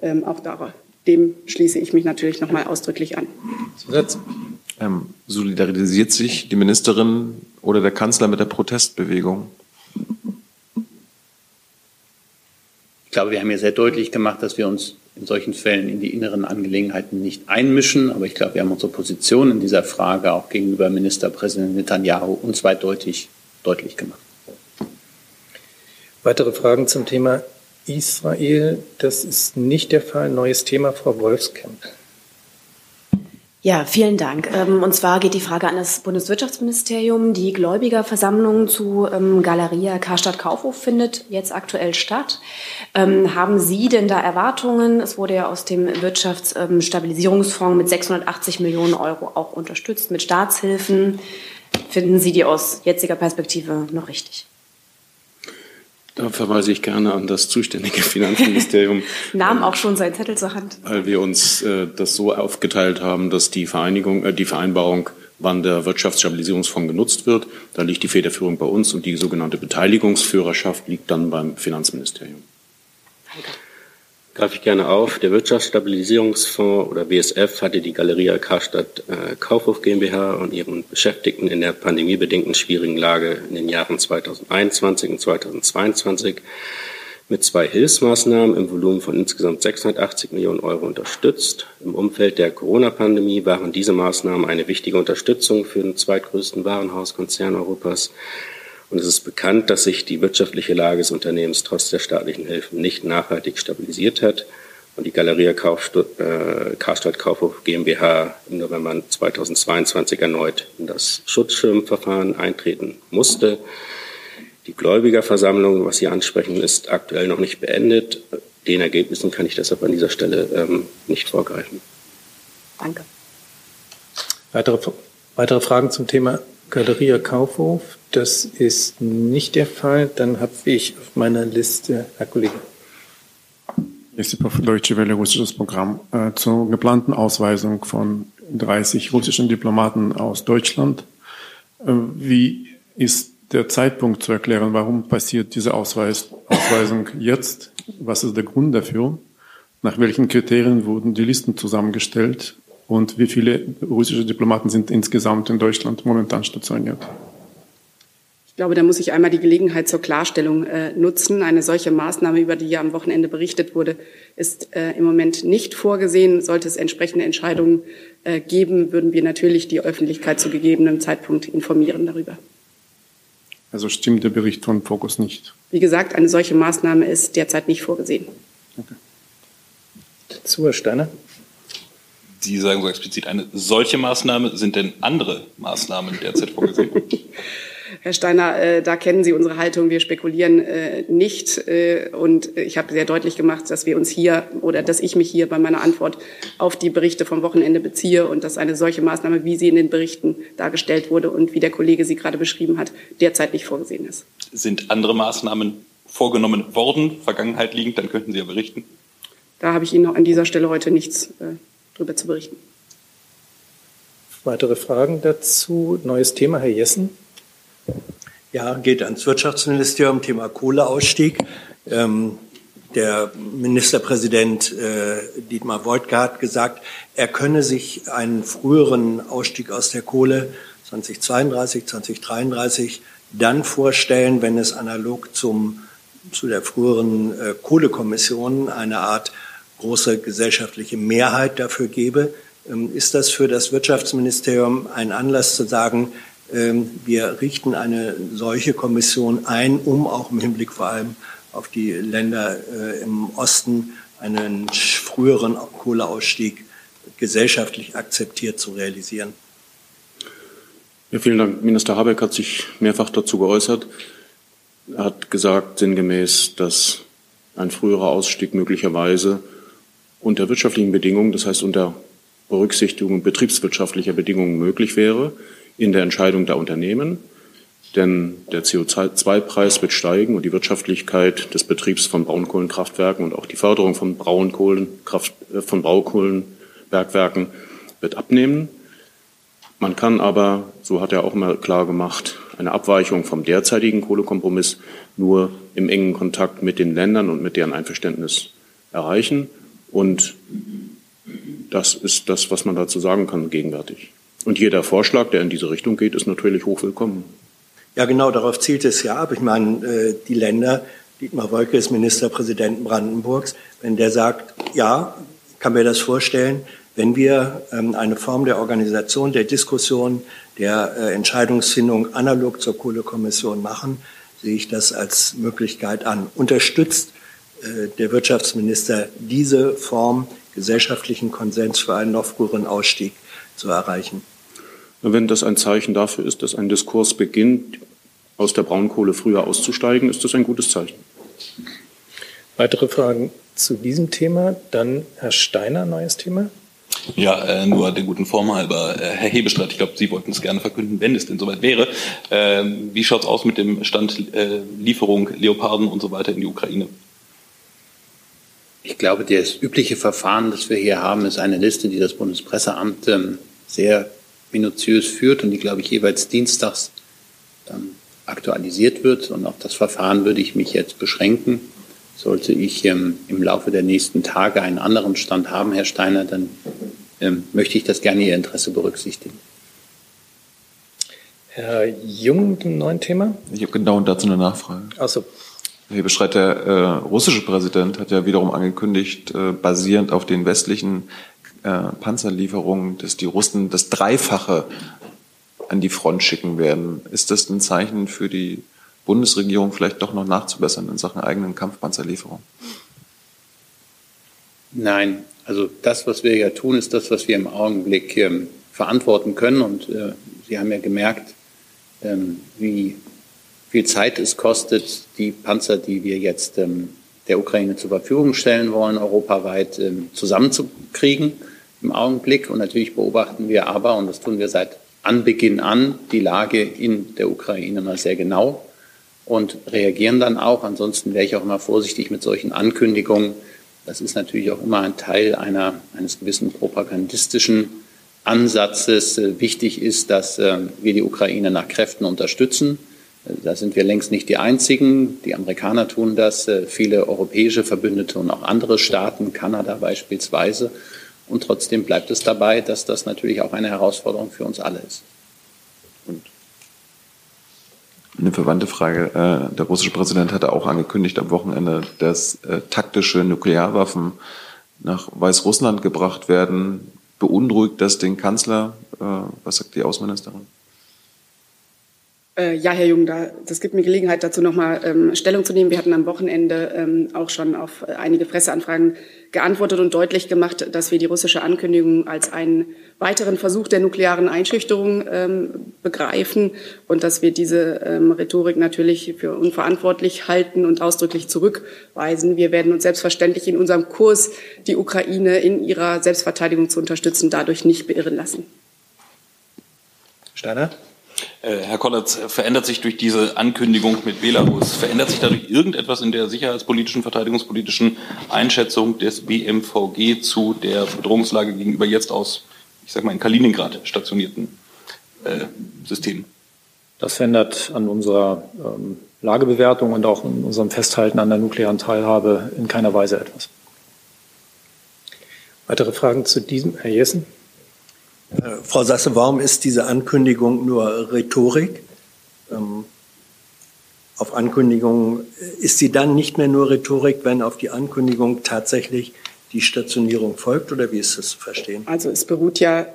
Ähm, auch darauf, dem schließe ich mich natürlich noch mal ausdrücklich an. Ähm, solidarisiert sich die Ministerin oder der Kanzler mit der Protestbewegung? Ich glaube, wir haben ja sehr deutlich gemacht, dass wir uns in solchen Fällen in die inneren Angelegenheiten nicht einmischen. Aber ich glaube, wir haben unsere Position in dieser Frage auch gegenüber Ministerpräsident Netanyahu uns deutlich gemacht. Weitere Fragen zum Thema Israel? Das ist nicht der Fall. Neues Thema, Frau Wolfskamp. Ja, vielen Dank. Ähm, und zwar geht die Frage an das Bundeswirtschaftsministerium. Die Gläubigerversammlung zu ähm, Galeria Karstadt Kaufhof findet jetzt aktuell statt. Ähm, haben Sie denn da Erwartungen? Es wurde ja aus dem Wirtschaftsstabilisierungsfonds mit 680 Millionen Euro auch unterstützt mit Staatshilfen. Finden Sie die aus jetziger Perspektive noch richtig? Da verweise ich gerne an das zuständige Finanzministerium. Nahm auch schon seinen Zettel zur Hand. Weil wir uns äh, das so aufgeteilt haben, dass die Vereinigung, äh, die Vereinbarung, wann der Wirtschaftsstabilisierungsfonds genutzt wird, da liegt die Federführung bei uns und die sogenannte Beteiligungsführerschaft liegt dann beim Finanzministerium. Danke greife ich gerne auf. Der Wirtschaftsstabilisierungsfonds oder WSF hatte die Galeria Karstadt äh, Kaufhof GmbH und ihren Beschäftigten in der pandemiebedingten schwierigen Lage in den Jahren 2021 und 2022 mit zwei Hilfsmaßnahmen im Volumen von insgesamt 680 Millionen Euro unterstützt. Im Umfeld der Corona-Pandemie waren diese Maßnahmen eine wichtige Unterstützung für den zweitgrößten Warenhauskonzern Europas. Und es ist bekannt, dass sich die wirtschaftliche Lage des Unternehmens trotz der staatlichen Hilfen nicht nachhaltig stabilisiert hat und die Galeria Kaufst äh, Karstadt Kaufhof GmbH im November 2022 erneut in das Schutzschirmverfahren eintreten musste. Die Gläubigerversammlung, was Sie ansprechen, ist aktuell noch nicht beendet. Den Ergebnissen kann ich deshalb an dieser Stelle ähm, nicht vorgreifen. Danke. Weitere, weitere Fragen zum Thema Galeria Kaufhof? Das ist nicht der Fall. Dann habe ich auf meiner Liste, Herr Kollege. Josipov, Deutsche Welle, russisches Programm. Äh, zur geplanten Ausweisung von 30 russischen Diplomaten aus Deutschland. Äh, wie ist der Zeitpunkt zu erklären? Warum passiert diese Ausweis, Ausweisung jetzt? Was ist der Grund dafür? Nach welchen Kriterien wurden die Listen zusammengestellt? Und wie viele russische Diplomaten sind insgesamt in Deutschland momentan stationiert? Ich glaube, da muss ich einmal die Gelegenheit zur Klarstellung äh, nutzen. Eine solche Maßnahme, über die ja am Wochenende berichtet wurde, ist äh, im Moment nicht vorgesehen. Sollte es entsprechende Entscheidungen äh, geben, würden wir natürlich die Öffentlichkeit zu gegebenem Zeitpunkt informieren darüber. Also stimmt der Bericht von Fokus nicht? Wie gesagt, eine solche Maßnahme ist derzeit nicht vorgesehen. Okay. Zu, Herr Steiner. Sie sagen so explizit eine solche Maßnahme. Sind denn andere Maßnahmen derzeit vorgesehen? Herr Steiner, äh, da kennen Sie unsere Haltung. Wir spekulieren äh, nicht. Äh, und ich habe sehr deutlich gemacht, dass wir uns hier oder dass ich mich hier bei meiner Antwort auf die Berichte vom Wochenende beziehe und dass eine solche Maßnahme, wie sie in den Berichten dargestellt wurde und wie der Kollege sie gerade beschrieben hat, derzeit nicht vorgesehen ist. Sind andere Maßnahmen vorgenommen worden, Vergangenheit liegend, dann könnten Sie ja berichten. Da habe ich Ihnen noch an dieser Stelle heute nichts äh, drüber zu berichten. Weitere Fragen dazu? Neues Thema, Herr Jessen. Ja, geht ans Wirtschaftsministerium, Thema Kohleausstieg. Ähm, der Ministerpräsident äh, Dietmar Woidke hat gesagt, er könne sich einen früheren Ausstieg aus der Kohle 2032, 2033 dann vorstellen, wenn es analog zum, zu der früheren äh, Kohlekommission eine Art große gesellschaftliche Mehrheit dafür gäbe. Ähm, ist das für das Wirtschaftsministerium ein Anlass zu sagen, wir richten eine solche Kommission ein, um auch im Hinblick vor allem auf die Länder äh, im Osten einen früheren Kohleausstieg gesellschaftlich akzeptiert zu realisieren? Ja, vielen Dank. Minister Habeck hat sich mehrfach dazu geäußert. Er hat gesagt, sinngemäß, dass ein früherer Ausstieg möglicherweise unter wirtschaftlichen Bedingungen, das heißt unter Berücksichtigung betriebswirtschaftlicher Bedingungen möglich wäre in der Entscheidung der Unternehmen. Denn der CO2-Preis wird steigen und die Wirtschaftlichkeit des Betriebs von Braunkohlenkraftwerken und auch die Förderung von, Braunkohlenkraft, äh, von Braunkohlenbergwerken wird abnehmen. Man kann aber, so hat er auch mal klar gemacht, eine Abweichung vom derzeitigen Kohlekompromiss nur im engen Kontakt mit den Ländern und mit deren Einverständnis erreichen. Und das ist das, was man dazu sagen kann gegenwärtig. Und jeder Vorschlag, der in diese Richtung geht, ist natürlich hochwillkommen. Ja, genau, darauf zielt es ja ab. Ich meine, äh, die Länder, Dietmar Wolke ist Ministerpräsident Brandenburgs, wenn der sagt, ja, kann mir das vorstellen, wenn wir ähm, eine Form der Organisation, der Diskussion, der äh, Entscheidungsfindung analog zur Kohlekommission machen, sehe ich das als Möglichkeit an. Unterstützt äh, der Wirtschaftsminister diese Form gesellschaftlichen Konsens für einen noch früheren Ausstieg zu erreichen? Wenn das ein Zeichen dafür ist, dass ein Diskurs beginnt, aus der Braunkohle früher auszusteigen, ist das ein gutes Zeichen. Weitere Fragen zu diesem Thema? Dann Herr Steiner, neues Thema. Ja, äh, nur der guten Form halber. Äh, Herr Hebestreit, ich glaube, Sie wollten es gerne verkünden, wenn es denn soweit wäre. Äh, wie schaut es aus mit dem Stand Lieferung Leoparden und so weiter in die Ukraine? Ich glaube, das übliche Verfahren, das wir hier haben, ist eine Liste, die das Bundespresseamt ähm, sehr minutiös führt und die, glaube ich, jeweils dienstags dann aktualisiert wird. Und auf das Verfahren würde ich mich jetzt beschränken. Sollte ich ähm, im Laufe der nächsten Tage einen anderen Stand haben, Herr Steiner, dann ähm, möchte ich das gerne Ihr Interesse berücksichtigen. Herr Jung, ein neues Thema? Ich habe genau dazu eine Nachfrage. Achso. Herr Bestreit, der äh, russische Präsident hat ja wiederum angekündigt, äh, basierend auf den westlichen äh, Panzerlieferungen, dass die Russen das Dreifache an die Front schicken werden. Ist das ein Zeichen für die Bundesregierung, vielleicht doch noch nachzubessern in Sachen eigenen Kampfpanzerlieferung? Nein, also das, was wir ja tun, ist das, was wir im Augenblick ähm, verantworten können. Und äh, Sie haben ja gemerkt, ähm, wie viel Zeit es kostet, die Panzer, die wir jetzt ähm, der Ukraine zur Verfügung stellen wollen, europaweit ähm, zusammenzukriegen im Augenblick. Und natürlich beobachten wir aber, und das tun wir seit Anbeginn an, die Lage in der Ukraine mal sehr genau und reagieren dann auch. Ansonsten wäre ich auch immer vorsichtig mit solchen Ankündigungen. Das ist natürlich auch immer ein Teil einer, eines gewissen propagandistischen Ansatzes. Wichtig ist, dass äh, wir die Ukraine nach Kräften unterstützen. Da sind wir längst nicht die Einzigen. Die Amerikaner tun das, äh, viele europäische Verbündete und auch andere Staaten, Kanada beispielsweise. Und trotzdem bleibt es dabei, dass das natürlich auch eine Herausforderung für uns alle ist. Und eine verwandte Frage. Äh, der russische Präsident hatte auch angekündigt am Wochenende, dass äh, taktische Nuklearwaffen nach Weißrussland gebracht werden. Beunruhigt das den Kanzler? Äh, was sagt die Außenministerin? Äh, ja, Herr Jung, da, das gibt mir Gelegenheit, dazu nochmal ähm, Stellung zu nehmen. Wir hatten am Wochenende ähm, auch schon auf äh, einige Presseanfragen geantwortet und deutlich gemacht, dass wir die russische Ankündigung als einen weiteren Versuch der nuklearen Einschüchterung ähm, begreifen und dass wir diese ähm, Rhetorik natürlich für unverantwortlich halten und ausdrücklich zurückweisen. Wir werden uns selbstverständlich in unserem Kurs, die Ukraine in ihrer Selbstverteidigung zu unterstützen, dadurch nicht beirren lassen. Steiner? Äh, Herr Kollatz, verändert sich durch diese Ankündigung mit Belarus, verändert sich dadurch irgendetwas in der sicherheitspolitischen, verteidigungspolitischen Einschätzung des BMVG zu der Bedrohungslage gegenüber jetzt aus, ich sage mal, in Kaliningrad stationierten äh, Systemen? Das verändert an unserer ähm, Lagebewertung und auch in unserem Festhalten an der nuklearen Teilhabe in keiner Weise etwas. Weitere Fragen zu diesem? Herr Jessen? Äh, Frau Sasse, warum ist diese Ankündigung nur Rhetorik? Ähm, auf Ankündigungen äh, ist sie dann nicht mehr nur Rhetorik, wenn auf die Ankündigung tatsächlich die Stationierung folgt oder wie ist das zu verstehen? Also es beruht ja,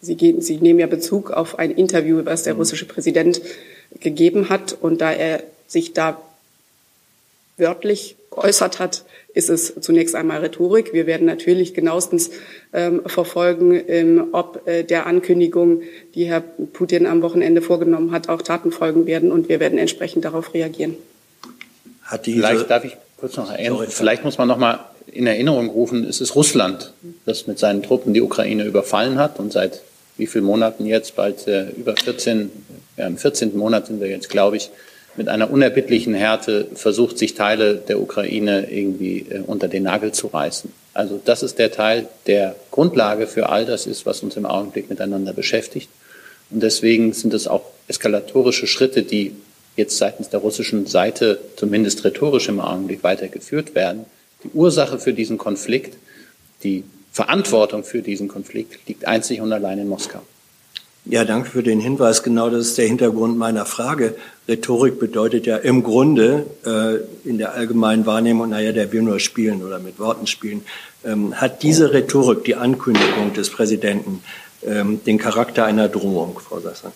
Sie, gehen, Sie nehmen ja Bezug auf ein Interview, was der russische Präsident gegeben hat und da er sich da wörtlich geäußert hat, ist es zunächst einmal Rhetorik. Wir werden natürlich genauestens ähm, verfolgen, ähm, ob äh, der Ankündigung, die Herr Putin am Wochenende vorgenommen hat, auch Taten folgen werden. Und wir werden entsprechend darauf reagieren. Hat diese vielleicht darf ich kurz noch erinnern. Vielleicht muss man noch mal in Erinnerung rufen, es ist Russland, das mit seinen Truppen die Ukraine überfallen hat und seit wie vielen Monaten jetzt, bald äh, über 14, ja, im 14. Monat sind wir jetzt, glaube ich, mit einer unerbittlichen Härte versucht, sich Teile der Ukraine irgendwie äh, unter den Nagel zu reißen. Also das ist der Teil, der Grundlage für all das ist, was uns im Augenblick miteinander beschäftigt. Und deswegen sind es auch eskalatorische Schritte, die jetzt seitens der russischen Seite zumindest rhetorisch im Augenblick weitergeführt werden. Die Ursache für diesen Konflikt, die Verantwortung für diesen Konflikt liegt einzig und allein in Moskau. Ja, danke für den Hinweis. Genau das ist der Hintergrund meiner Frage. Rhetorik bedeutet ja im Grunde äh, in der allgemeinen Wahrnehmung, naja, der will nur spielen oder mit Worten spielen. Ähm, hat diese Rhetorik, die Ankündigung des Präsidenten, ähm, den Charakter einer Drohung, Frau Sasser?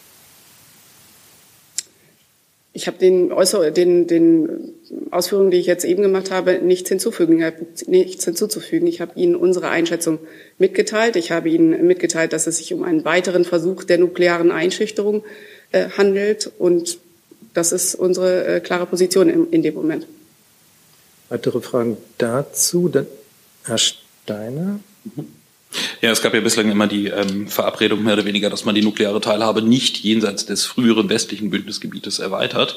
Ich habe den, den, den Ausführungen, die ich jetzt eben gemacht habe, nichts hinzufügen. Ich habe nichts hinzuzufügen. Ich habe Ihnen unsere Einschätzung mitgeteilt. Ich habe Ihnen mitgeteilt, dass es sich um einen weiteren Versuch der nuklearen Einschüchterung äh, handelt. Und das ist unsere äh, klare Position in, in, dem Moment. Weitere Fragen dazu? Dann Herr Steiner. Mhm. Ja, es gab ja bislang immer die ähm, Verabredung mehr oder weniger, dass man die nukleare Teilhabe nicht jenseits des früheren westlichen Bündnisgebietes erweitert.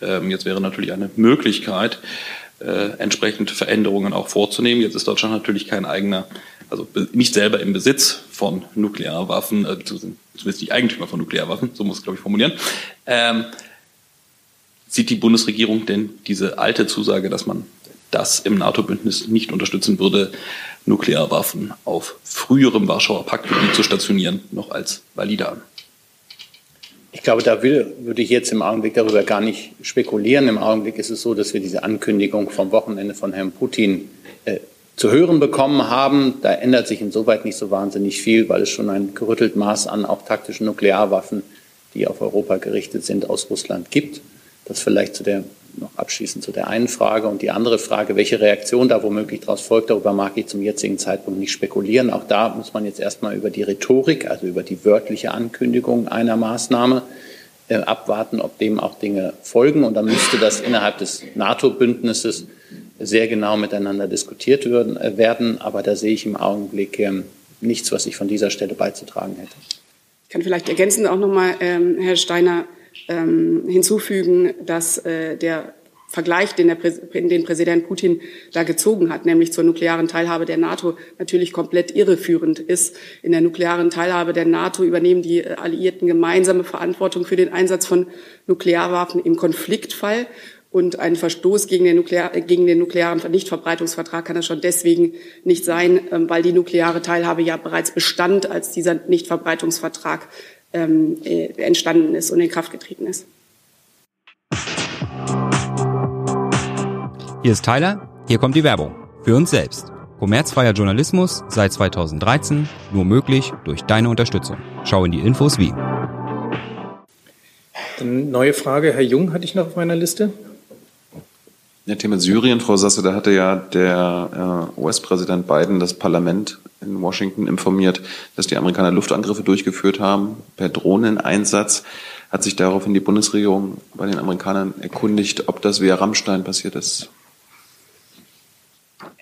Ähm, jetzt wäre natürlich eine Möglichkeit, äh, entsprechend Veränderungen auch vorzunehmen. Jetzt ist Deutschland natürlich kein eigener, also nicht selber im Besitz von Nuklearwaffen, äh, zumindest nicht Eigentümer von Nuklearwaffen, so muss ich glaube ich formulieren. Ähm, sieht die Bundesregierung denn diese alte Zusage, dass man das im NATO-Bündnis nicht unterstützen würde, Nuklearwaffen auf früherem Warschauer Paktgebiet zu stationieren, noch als valide an. Ich glaube, da will, würde ich jetzt im Augenblick darüber gar nicht spekulieren. Im Augenblick ist es so, dass wir diese Ankündigung vom Wochenende von Herrn Putin äh, zu hören bekommen haben. Da ändert sich insoweit nicht so wahnsinnig viel, weil es schon ein gerüttelt Maß an auch taktischen Nuklearwaffen, die auf Europa gerichtet sind, aus Russland gibt. Das vielleicht zu der noch abschließend zu der einen Frage. Und die andere Frage, welche Reaktion da womöglich daraus folgt, darüber mag ich zum jetzigen Zeitpunkt nicht spekulieren. Auch da muss man jetzt erstmal über die Rhetorik, also über die wörtliche Ankündigung einer Maßnahme äh, abwarten, ob dem auch Dinge folgen. Und dann müsste das innerhalb des NATO-Bündnisses sehr genau miteinander diskutiert werden, äh, werden. Aber da sehe ich im Augenblick äh, nichts, was ich von dieser Stelle beizutragen hätte. Ich kann vielleicht ergänzend auch nochmal, ähm, Herr Steiner, ähm, hinzufügen, dass äh, der Vergleich, den, der Prä den Präsident Putin da gezogen hat, nämlich zur nuklearen Teilhabe der NATO, natürlich komplett irreführend ist. In der nuklearen Teilhabe der NATO übernehmen die äh, Alliierten gemeinsame Verantwortung für den Einsatz von Nuklearwaffen im Konfliktfall. Und ein Verstoß gegen den, Nuklear, gegen den nuklearen Nichtverbreitungsvertrag kann es schon deswegen nicht sein, ähm, weil die nukleare Teilhabe ja bereits bestand, als dieser Nichtverbreitungsvertrag ähm, äh, entstanden ist und in Kraft getreten ist. Hier ist Tyler, hier kommt die Werbung. Für uns selbst. Kommerzfreier Journalismus seit 2013, nur möglich durch deine Unterstützung. Schau in die Infos wie. Eine neue Frage, Herr Jung, hatte ich noch auf meiner Liste. Ja, Thema Syrien, Frau Sasse, da hatte ja der äh, US-Präsident Biden das Parlament in Washington informiert, dass die Amerikaner Luftangriffe durchgeführt haben per Drohneneinsatz. Hat sich daraufhin die Bundesregierung bei den Amerikanern erkundigt, ob das via Rammstein passiert ist?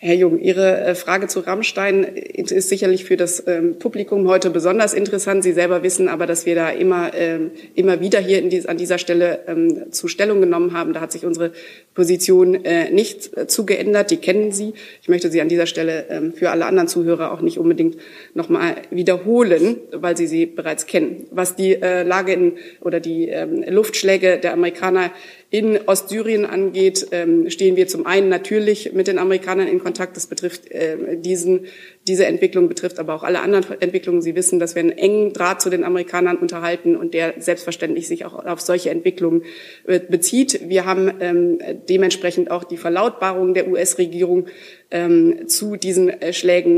Herr Jung, Ihre äh, Frage zu Rammstein ist sicherlich für das ähm, Publikum heute besonders interessant. Sie selber wissen aber, dass wir da immer, ähm, immer wieder hier an dieser Stelle ähm, zu Stellung genommen haben. Da hat sich unsere Position äh, nicht äh, zugeändert. Die kennen Sie. Ich möchte sie an dieser Stelle für alle anderen Zuhörer auch nicht unbedingt nochmal wiederholen, weil Sie sie bereits kennen. Was die Lage in, oder die Luftschläge der Amerikaner in Ostsyrien angeht, ähm, stehen wir zum einen natürlich mit den Amerikanern in Kontakt. Das betrifft äh, diesen, diese Entwicklung, betrifft aber auch alle anderen Entwicklungen. Sie wissen, dass wir einen engen Draht zu den Amerikanern unterhalten und der selbstverständlich sich auch auf solche Entwicklungen äh, bezieht. Wir haben ähm, dementsprechend auch die Verlautbarung der US-Regierung ähm, zu diesen äh, Schlägen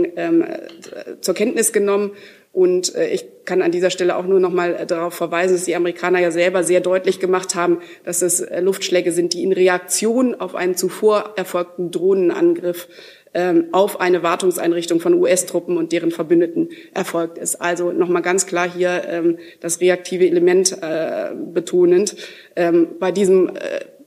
zur Kenntnis genommen und äh, ich kann an dieser Stelle auch nur noch mal äh, darauf verweisen, dass die Amerikaner ja selber sehr deutlich gemacht haben, dass es äh, Luftschläge sind, die in Reaktion auf einen zuvor erfolgten Drohnenangriff ähm, auf eine Wartungseinrichtung von US-Truppen und deren Verbündeten erfolgt ist. Also nochmal ganz klar hier ähm, das reaktive Element betonend. Ähm, bei diesem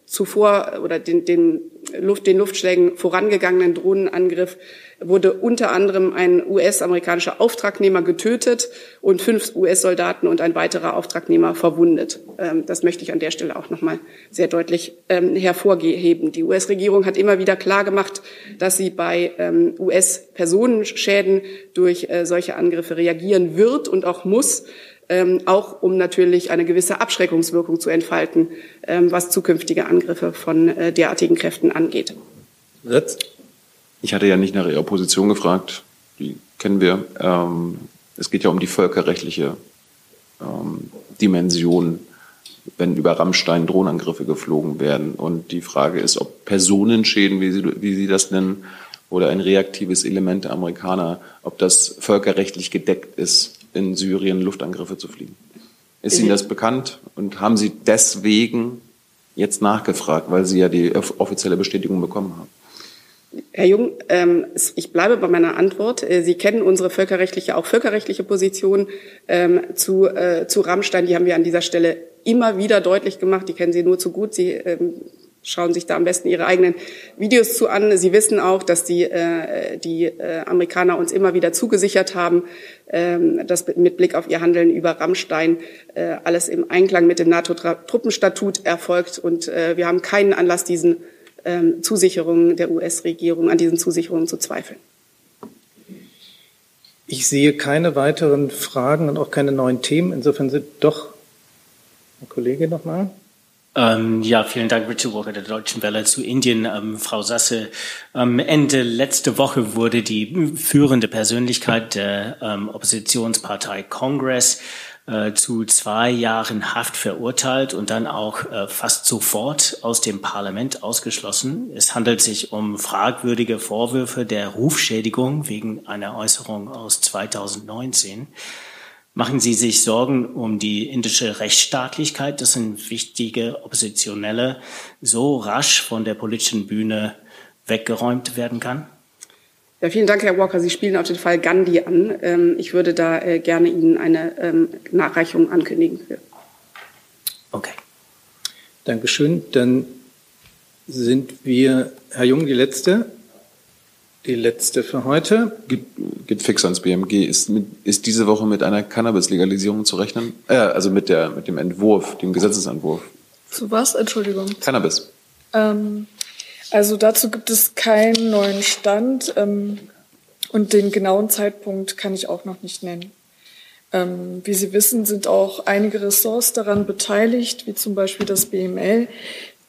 zuvor oder den, den, Luft, den Luftschlägen vorangegangenen Drohnenangriff wurde unter anderem ein US-amerikanischer Auftragnehmer getötet und fünf US-Soldaten und ein weiterer Auftragnehmer verwundet. Ähm, das möchte ich an der Stelle auch noch mal sehr deutlich ähm, hervorheben. Die US-Regierung hat immer wieder klar gemacht, dass sie bei ähm, US-Personenschäden durch äh, solche Angriffe reagieren wird und auch muss. Ähm, auch um natürlich eine gewisse Abschreckungswirkung zu entfalten, ähm, was zukünftige Angriffe von äh, derartigen Kräften angeht. Satz? Ich hatte ja nicht nach Ihrer Position gefragt, die kennen wir. Ähm, es geht ja um die völkerrechtliche ähm, Dimension, wenn über Rammstein Drohnenangriffe geflogen werden. Und die Frage ist, ob Personenschäden, wie Sie, wie Sie das nennen, oder ein reaktives Element der Amerikaner, ob das völkerrechtlich gedeckt ist, in Syrien Luftangriffe zu fliegen. Ist Ihnen das bekannt und haben Sie deswegen jetzt nachgefragt, weil Sie ja die offizielle Bestätigung bekommen haben? Herr Jung, ähm, ich bleibe bei meiner Antwort. Äh, Sie kennen unsere völkerrechtliche, auch völkerrechtliche Position ähm, zu, äh, zu Rammstein. Die haben wir an dieser Stelle immer wieder deutlich gemacht. Die kennen Sie nur zu gut. Sie ähm, schauen sich da am besten ihre eigenen Videos zu an. Sie wissen auch, dass die, äh, die äh, Amerikaner uns immer wieder zugesichert haben, ähm, dass mit Blick auf ihr Handeln über Rammstein äh, alles im Einklang mit dem NATO-Truppenstatut erfolgt. Und äh, wir haben keinen Anlass, diesen ähm, Zusicherungen der US-Regierung, an diesen Zusicherungen zu zweifeln. Ich sehe keine weiteren Fragen und auch keine neuen Themen. Insofern sind doch, Herr Kollege nochmal. Ähm, ja, vielen Dank, Richard Walker der Deutschen Welle zu Indien. Ähm, Frau Sasse, ähm, Ende letzte Woche wurde die führende Persönlichkeit der ähm, Oppositionspartei Congress äh, zu zwei Jahren Haft verurteilt und dann auch äh, fast sofort aus dem Parlament ausgeschlossen. Es handelt sich um fragwürdige Vorwürfe der Rufschädigung wegen einer Äußerung aus 2019. Machen Sie sich Sorgen um die indische Rechtsstaatlichkeit, dass ein wichtige Oppositionelle so rasch von der politischen Bühne weggeräumt werden kann? Ja, vielen Dank, Herr Walker. Sie spielen auf den Fall Gandhi an. Ähm, ich würde da äh, gerne Ihnen eine ähm, Nachreichung ankündigen. Okay. Dankeschön. Dann sind wir, Herr Jung, die letzte. Die letzte für heute. Geht, geht fix ans BMG. Ist, mit, ist diese Woche mit einer Cannabis-Legalisierung zu rechnen? Äh, also mit, der, mit dem Entwurf, dem Gesetzesentwurf. Zu was? Entschuldigung. Cannabis. Ähm, also dazu gibt es keinen neuen Stand ähm, und den genauen Zeitpunkt kann ich auch noch nicht nennen. Ähm, wie Sie wissen, sind auch einige Ressorts daran beteiligt, wie zum Beispiel das BML,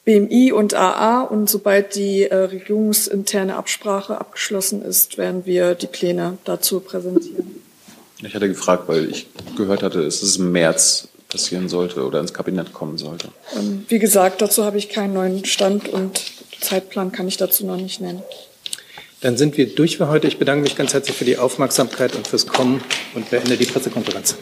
BMI und AA. Und sobald die äh, regierungsinterne Absprache abgeschlossen ist, werden wir die Pläne dazu präsentieren. Ich hatte gefragt, weil ich gehört hatte, dass es im März passieren sollte oder ins Kabinett kommen sollte. Ähm, wie gesagt, dazu habe ich keinen neuen Stand und Zeitplan kann ich dazu noch nicht nennen. Dann sind wir durch für heute. Ich bedanke mich ganz herzlich für die Aufmerksamkeit und fürs Kommen und beende die Pressekonferenz.